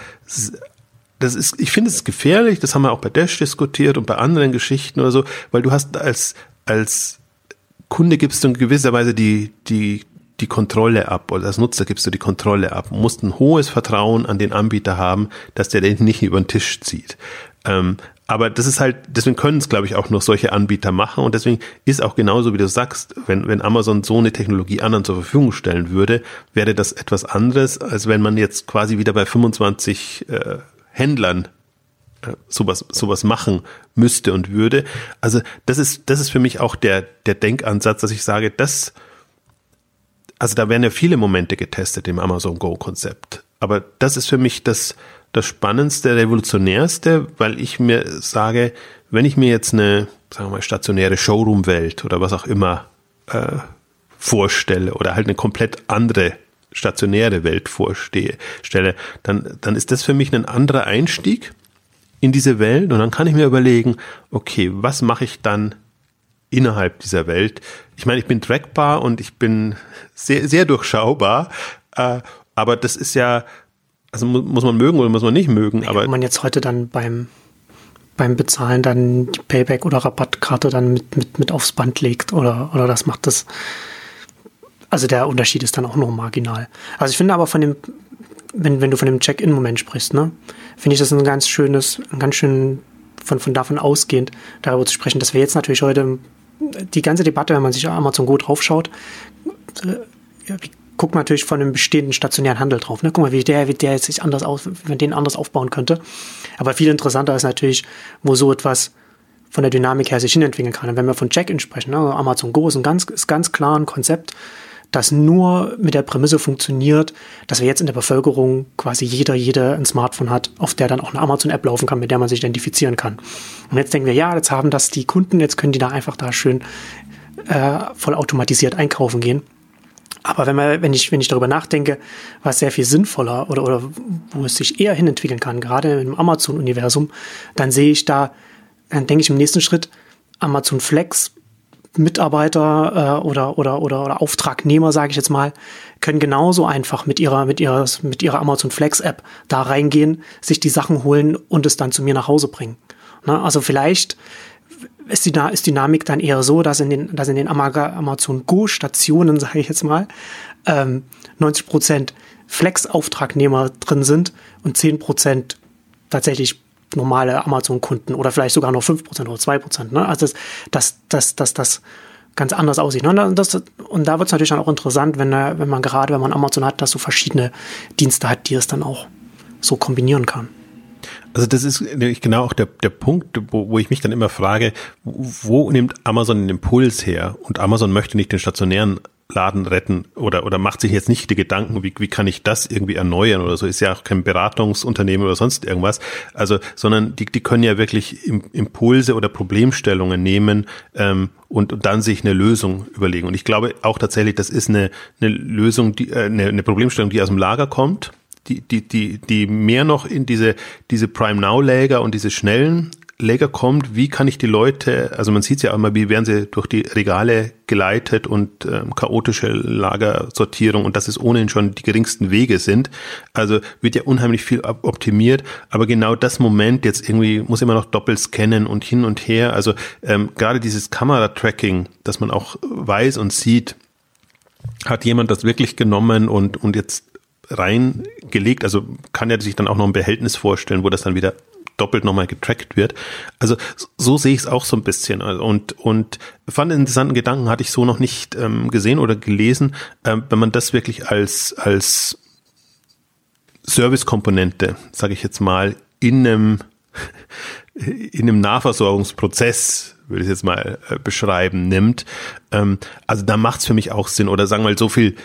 das ist, ich finde es gefährlich, das haben wir auch bei Dash diskutiert und bei anderen Geschichten oder so, weil du hast als, als Kunde gibst du in gewisser Weise die, die, die Kontrolle ab oder als Nutzer gibst du die Kontrolle ab. Musst ein hohes Vertrauen an den Anbieter haben, dass der den nicht über den Tisch zieht. Ähm, aber das ist halt, deswegen können es, glaube ich, auch noch solche Anbieter machen. Und deswegen ist auch genauso, wie du sagst, wenn, wenn Amazon so eine Technologie anderen zur Verfügung stellen würde, wäre das etwas anderes, als wenn man jetzt quasi wieder bei 25 äh, Händlern äh, sowas, sowas machen müsste und würde. Also das ist, das ist für mich auch der, der Denkansatz, dass ich sage, das, also da werden ja viele Momente getestet im Amazon Go Konzept. Aber das ist für mich das, das Spannendste, Revolutionärste, weil ich mir sage, wenn ich mir jetzt eine, sagen wir mal, stationäre Showroom-Welt oder was auch immer äh, vorstelle oder halt eine komplett andere stationäre Welt vorstehe, stelle, dann, dann ist das für mich ein anderer Einstieg in diese Welt und dann kann ich mir überlegen, okay, was mache ich dann innerhalb dieser Welt? Ich meine, ich bin trackbar und ich bin sehr, sehr durchschaubar, äh, aber das ist ja also mu muss man mögen oder muss man nicht mögen. Ja, aber wenn man jetzt heute dann beim, beim Bezahlen dann die Payback- oder Rabattkarte dann mit, mit, mit aufs Band legt oder, oder das macht das. Also der Unterschied ist dann auch noch marginal. Also ich finde aber von dem, wenn, wenn du von dem Check-in-Moment sprichst, ne, finde ich das ein ganz schönes, ein ganz schön von, von davon ausgehend darüber zu sprechen, dass wir jetzt natürlich heute die ganze Debatte, wenn man sich Amazon Go draufschaut, äh, ja, guckt natürlich von einem bestehenden stationären Handel drauf. Ne? Guck mal, wie der, wie der jetzt sich anders auf, wenn den anders aufbauen könnte. Aber viel interessanter ist natürlich, wo so etwas von der Dynamik her sich hinentwickeln kann. Und wenn wir von Check-in sprechen, ne? Amazon Go ist ein ganz, ist ganz klar ein Konzept, das nur mit der Prämisse funktioniert, dass wir jetzt in der Bevölkerung quasi jeder, jeder ein Smartphone hat, auf der dann auch eine Amazon-App laufen kann, mit der man sich identifizieren kann. Und jetzt denken wir, ja, jetzt haben das die Kunden, jetzt können die da einfach da schön äh, voll automatisiert einkaufen gehen. Aber wenn, man, wenn, ich, wenn ich darüber nachdenke, was sehr viel sinnvoller oder, oder wo es sich eher hinentwickeln kann, gerade im Amazon-Universum, dann sehe ich da, dann denke ich im nächsten Schritt, Amazon Flex Mitarbeiter äh, oder, oder, oder, oder Auftragnehmer, sage ich jetzt mal, können genauso einfach mit ihrer, mit ihrer, mit ihrer Amazon Flex App da reingehen, sich die Sachen holen und es dann zu mir nach Hause bringen. Ne? Also vielleicht ist die, ist Dynamik dann eher so, dass in den, dass in den Amazon Go Stationen, (laughs) sage ich jetzt mal, ähm, 90 Prozent Flex-Auftragnehmer drin sind und 10 Prozent tatsächlich normale Amazon-Kunden oder vielleicht sogar noch 5% oder 2%. Ne? Also das, das, das, das, das ganz anders aussieht. Ne? Und, das, und da wird es natürlich dann auch interessant, wenn, wenn man gerade, wenn man Amazon hat, dass so verschiedene Dienste hat, die es dann auch so kombinieren kann. Also das ist genau auch der, der Punkt, wo, wo ich mich dann immer frage, wo nimmt Amazon den Impuls her? Und Amazon möchte nicht den stationären Laden retten oder, oder macht sich jetzt nicht die Gedanken, wie, wie kann ich das irgendwie erneuern oder so, ist ja auch kein Beratungsunternehmen oder sonst irgendwas, also, sondern die, die können ja wirklich Impulse oder Problemstellungen nehmen ähm, und, und dann sich eine Lösung überlegen. Und ich glaube auch tatsächlich, das ist eine, eine Lösung, die, äh, eine, eine Problemstellung, die aus dem Lager kommt, die, die, die, die mehr noch in diese, diese Prime Now Lager und diese schnellen Lager kommt, wie kann ich die Leute, also man sieht ja auch immer, wie werden sie durch die Regale geleitet und ähm, chaotische Lagersortierung und dass es ohnehin schon die geringsten Wege sind. Also wird ja unheimlich viel optimiert, aber genau das Moment jetzt irgendwie muss immer noch doppelt scannen und hin und her. Also ähm, gerade dieses Kameratracking, dass man auch weiß und sieht, hat jemand das wirklich genommen und, und jetzt reingelegt, also kann er sich dann auch noch ein Behältnis vorstellen, wo das dann wieder doppelt nochmal getrackt wird. Also so sehe ich es auch so ein bisschen. Und, und fand einen interessanten Gedanken, hatte ich so noch nicht ähm, gesehen oder gelesen, ähm, wenn man das wirklich als, als Servicekomponente, sage ich jetzt mal, in einem, (laughs) in einem Nahversorgungsprozess würde ich jetzt mal äh, beschreiben, nimmt. Ähm, also da macht es für mich auch Sinn. Oder sagen wir mal, so viel,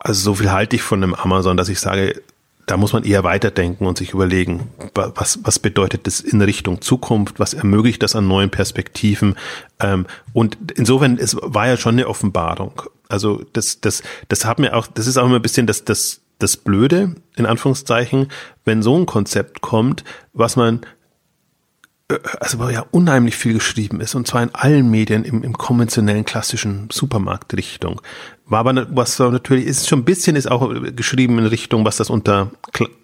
also so viel halte ich von einem Amazon, dass ich sage, da muss man eher weiterdenken und sich überlegen, was, was bedeutet das in Richtung Zukunft, was ermöglicht das an neuen Perspektiven. Ähm, und insofern, es war ja schon eine Offenbarung. Also das, das, das hat mir auch, das ist auch immer ein bisschen das, das, das Blöde, in Anführungszeichen, wenn so ein Konzept kommt, was man also wo ja unheimlich viel geschrieben ist, und zwar in allen Medien im, im konventionellen klassischen Supermarktrichtung. War aber, was natürlich ist, schon ein bisschen ist auch geschrieben in Richtung, was das unter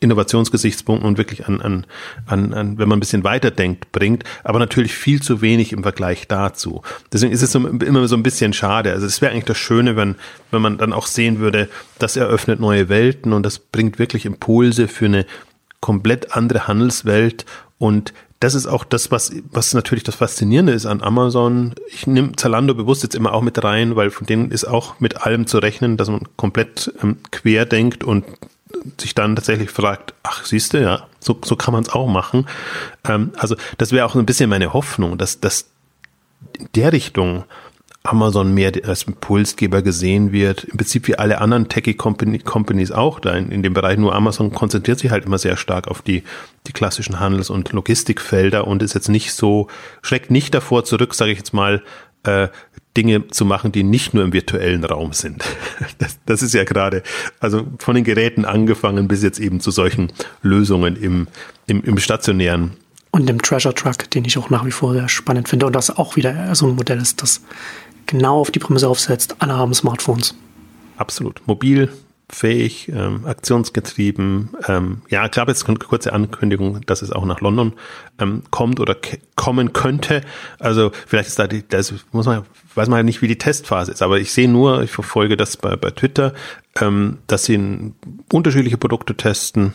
Innovationsgesichtspunkten und wirklich an, an, an, an, wenn man ein bisschen weiterdenkt, bringt, aber natürlich viel zu wenig im Vergleich dazu. Deswegen ist es so, immer so ein bisschen schade. Also es wäre eigentlich das Schöne, wenn, wenn man dann auch sehen würde, das eröffnet neue Welten und das bringt wirklich Impulse für eine komplett andere Handelswelt und das ist auch das, was, was natürlich das Faszinierende ist an Amazon. Ich nehme Zalando bewusst jetzt immer auch mit rein, weil von denen ist auch mit allem zu rechnen, dass man komplett ähm, quer denkt und sich dann tatsächlich fragt, ach, siehst du, ja, so, so kann man es auch machen. Ähm, also das wäre auch ein bisschen meine Hoffnung, dass, dass in der Richtung Amazon mehr als Impulsgeber gesehen wird. Im Prinzip wie alle anderen Techie-Companies auch da in, in, dem Bereich. Nur Amazon konzentriert sich halt immer sehr stark auf die, die klassischen Handels- und Logistikfelder und ist jetzt nicht so, schreckt nicht davor zurück, sage ich jetzt mal, äh, Dinge zu machen, die nicht nur im virtuellen Raum sind. (laughs) Das, das ist ja gerade, also von den Geräten angefangen bis jetzt eben zu solchen Lösungen im, im, im stationären und dem Treasure Truck, den ich auch nach wie vor sehr spannend finde und das auch wieder so ein Modell ist, das genau auf die Prämisse aufsetzt, alle haben Smartphones. Absolut. Mobil, fähig, ähm, aktionsgetrieben. Ähm, ja, klar, jetzt eine kurze Ankündigung, dass es auch nach London ähm, kommt oder kommen könnte. Also vielleicht ist da die, das muss man, weiß man ja nicht, wie die Testphase ist, aber ich sehe nur, ich verfolge das bei, bei Twitter, ähm, dass sie unterschiedliche Produkte testen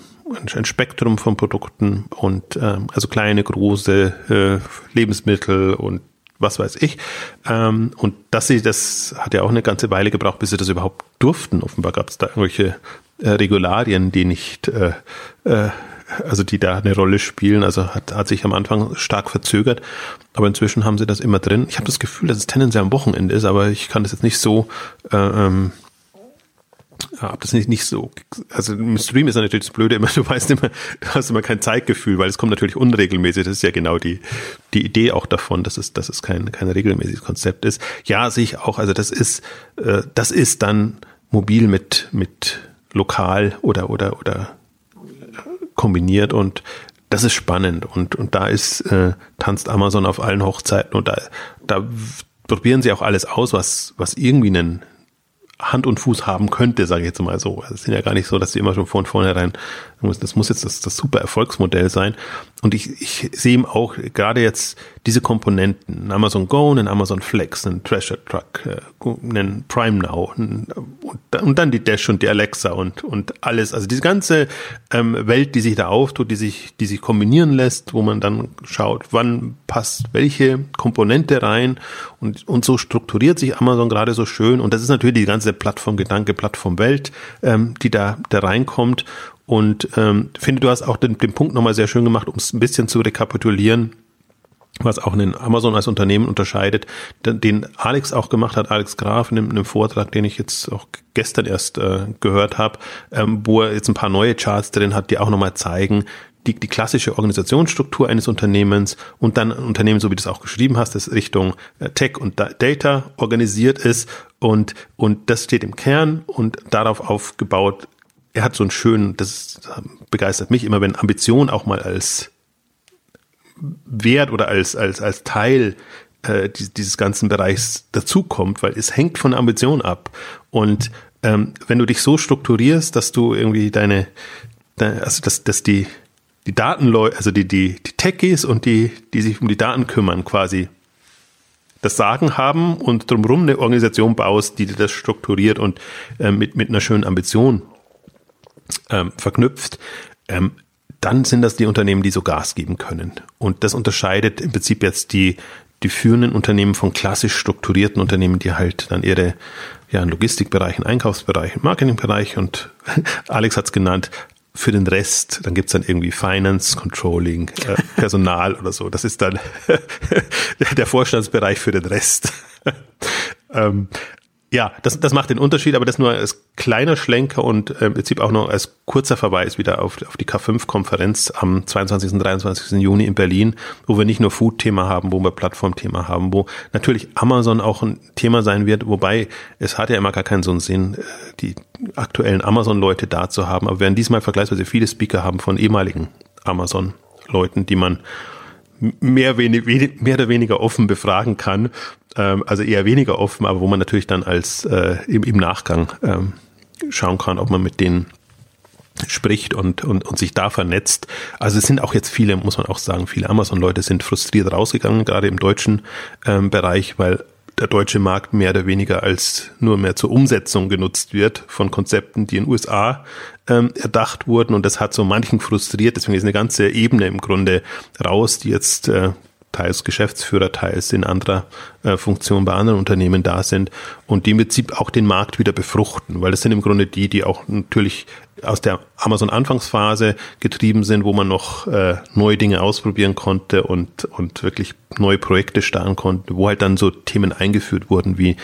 ein Spektrum von Produkten und ähm, also kleine, große äh, Lebensmittel und was weiß ich. Ähm, und dass sie, das hat ja auch eine ganze Weile gebraucht, bis sie das überhaupt durften. Offenbar gab es da irgendwelche äh, Regularien, die nicht, äh, äh, also die da eine Rolle spielen. Also hat, hat sich am Anfang stark verzögert, aber inzwischen haben sie das immer drin. Ich habe das Gefühl, dass es tendenziell am Wochenende ist, aber ich kann das jetzt nicht so äh, ähm, habe das nicht, nicht so, also im Stream ist natürlich das Blöde immer, du weißt immer, du hast immer kein Zeitgefühl, weil es kommt natürlich unregelmäßig. Das ist ja genau die, die Idee auch davon, dass es, dass es kein, kein regelmäßiges Konzept ist. Ja, sehe ich auch, also das ist, äh, das ist dann mobil mit, mit lokal oder, oder, oder kombiniert und das ist spannend und, und da ist, äh, tanzt Amazon auf allen Hochzeiten und da, da probieren sie auch alles aus, was, was irgendwie einen, Hand und Fuß haben könnte, sage ich jetzt mal so. Es sind ja gar nicht so, dass sie immer schon von vornherein, das muss jetzt das, das super Erfolgsmodell sein. Und ich, ich sehe ihm auch gerade jetzt diese Komponenten, ein Amazon Go, ein Amazon Flex, ein Treasure Truck, äh, ein Prime Now und dann die Dash und die Alexa und, und alles. Also diese ganze ähm, Welt, die sich da auftut, die sich, die sich kombinieren lässt, wo man dann schaut, wann passt welche Komponente rein und, und so strukturiert sich Amazon gerade so schön. Und das ist natürlich die ganze Plattformgedanke, Plattformwelt, ähm, die da, da reinkommt. Und ähm, finde, du hast auch den, den Punkt nochmal sehr schön gemacht, um es ein bisschen zu rekapitulieren was auch einen Amazon als Unternehmen unterscheidet, den Alex auch gemacht hat, Alex Graf in einem, in einem Vortrag, den ich jetzt auch gestern erst äh, gehört habe, ähm, wo er jetzt ein paar neue Charts drin hat, die auch nochmal zeigen, die, die klassische Organisationsstruktur eines Unternehmens und dann ein Unternehmen, so wie du es auch geschrieben hast, das Richtung äh, Tech und Data organisiert ist und, und das steht im Kern und darauf aufgebaut er hat so einen schönen, das begeistert mich immer, wenn Ambition auch mal als Wert oder als, als, als Teil äh, dieses ganzen Bereichs dazukommt, weil es hängt von Ambition ab. Und ähm, wenn du dich so strukturierst, dass du irgendwie deine, also dass, dass die, die Datenleute, also die, die, die Techies und die, die sich um die Daten kümmern, quasi das Sagen haben und drumherum eine Organisation baust, die dir das strukturiert und äh, mit, mit einer schönen Ambition ähm, verknüpft, ähm, dann sind das die Unternehmen, die so Gas geben können. Und das unterscheidet im Prinzip jetzt die, die führenden Unternehmen von klassisch strukturierten Unternehmen, die halt dann ihre ja, Logistikbereich, Einkaufsbereich, Marketingbereich und (laughs) Alex hat's genannt, für den Rest, dann gibt's dann irgendwie Finance, Controlling, äh, (laughs) Personal oder so. Das ist dann (laughs) der Vorstandsbereich für den Rest. ähm, ja, das, das macht den Unterschied, aber das nur als kleiner Schlenker und äh, im Prinzip auch noch als kurzer Verweis wieder auf, auf die K5-Konferenz am 22. und 23. Juni in Berlin, wo wir nicht nur Food-Thema haben, wo wir Plattform-Thema haben, wo natürlich Amazon auch ein Thema sein wird, wobei es hat ja immer gar keinen so einen Sinn, äh, die aktuellen Amazon-Leute da zu haben, aber wir werden diesmal vergleichsweise viele Speaker haben von ehemaligen Amazon-Leuten, die man mehr, wenig, mehr oder weniger offen befragen kann. Ähm, also eher weniger offen, aber wo man natürlich dann als äh, im, im Nachgang ähm, schauen kann, ob man mit denen spricht und, und, und sich da vernetzt. Also es sind auch jetzt viele, muss man auch sagen, viele Amazon-Leute sind frustriert rausgegangen, gerade im deutschen ähm, Bereich, weil der deutsche Markt mehr oder weniger als nur mehr zur Umsetzung genutzt wird von Konzepten, die in den USA ähm, erdacht wurden. Und das hat so manchen frustriert. Deswegen ist eine ganze Ebene im Grunde raus, die jetzt äh, teils Geschäftsführer, teils in anderer äh, Funktion bei anderen Unternehmen da sind und die im Prinzip auch den Markt wieder befruchten, weil das sind im Grunde die, die auch natürlich aus der Amazon-Anfangsphase getrieben sind, wo man noch äh, neue Dinge ausprobieren konnte und, und wirklich neue Projekte starten konnte, wo halt dann so Themen eingeführt wurden wie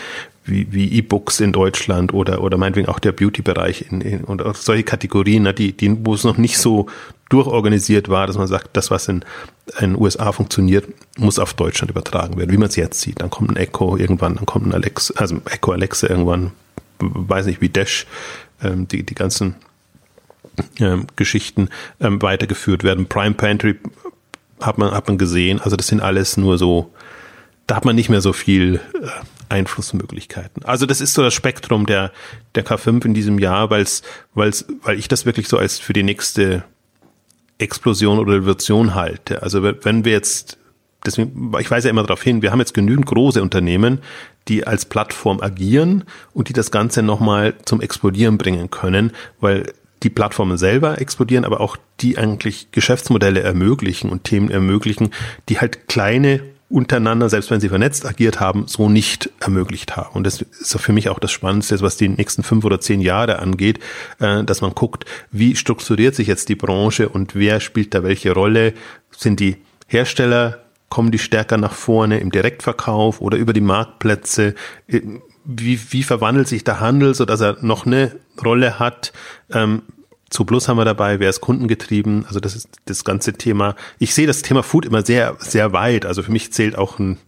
wie, wie E-Books in Deutschland oder, oder meinetwegen auch der Beauty-Bereich in, in, und solche Kategorien, ne, die, die, wo es noch nicht so durchorganisiert war, dass man sagt, das, was in, in den USA funktioniert, muss auf Deutschland übertragen werden, wie man es jetzt sieht. Dann kommt ein Echo irgendwann, dann kommt ein Alexa, also Echo Alexa irgendwann, weiß nicht, wie Dash, ähm, die, die ganzen ähm, Geschichten ähm, weitergeführt werden. Prime Pantry hat man, hat man gesehen, also das sind alles nur so, da hat man nicht mehr so viel äh, Einflussmöglichkeiten. Also das ist so das Spektrum der, der K5 in diesem Jahr, weil's, weil's, weil ich das wirklich so als für die nächste Explosion oder Revolution halte. Also wenn wir jetzt, deswegen, ich weise ja immer darauf hin, wir haben jetzt genügend große Unternehmen, die als Plattform agieren und die das Ganze nochmal zum Explodieren bringen können, weil die Plattformen selber explodieren, aber auch die eigentlich Geschäftsmodelle ermöglichen und Themen ermöglichen, die halt kleine untereinander, selbst wenn sie vernetzt agiert haben, so nicht ermöglicht haben. Und das ist für mich auch das Spannendste, was die nächsten fünf oder zehn Jahre angeht, äh, dass man guckt, wie strukturiert sich jetzt die Branche und wer spielt da welche Rolle? Sind die Hersteller, kommen die stärker nach vorne im Direktverkauf oder über die Marktplätze? Äh, wie, wie verwandelt sich der Handel, so dass er noch eine Rolle hat? Zu Plus haben wir dabei, wer ist kundengetrieben? Also das ist das ganze Thema. Ich sehe das Thema Food immer sehr, sehr weit. Also für mich zählt auch ein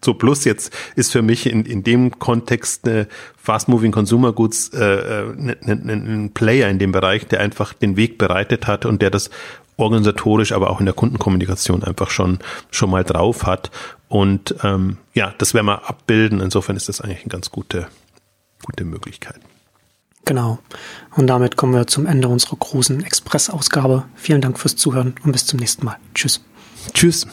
zu Plus jetzt ist für mich in, in dem Kontext äh, Fast Moving Consumer Goods äh, ein, äh, ein, ein Player in dem Bereich, der einfach den Weg bereitet hat und der das organisatorisch, aber auch in der Kundenkommunikation einfach schon schon mal drauf hat. Und ähm, ja, das werden wir abbilden. Insofern ist das eigentlich eine ganz gute gute Möglichkeit. Genau. Und damit kommen wir zum Ende unserer großen Express-Ausgabe. Vielen Dank fürs Zuhören und bis zum nächsten Mal. Tschüss. Tschüss.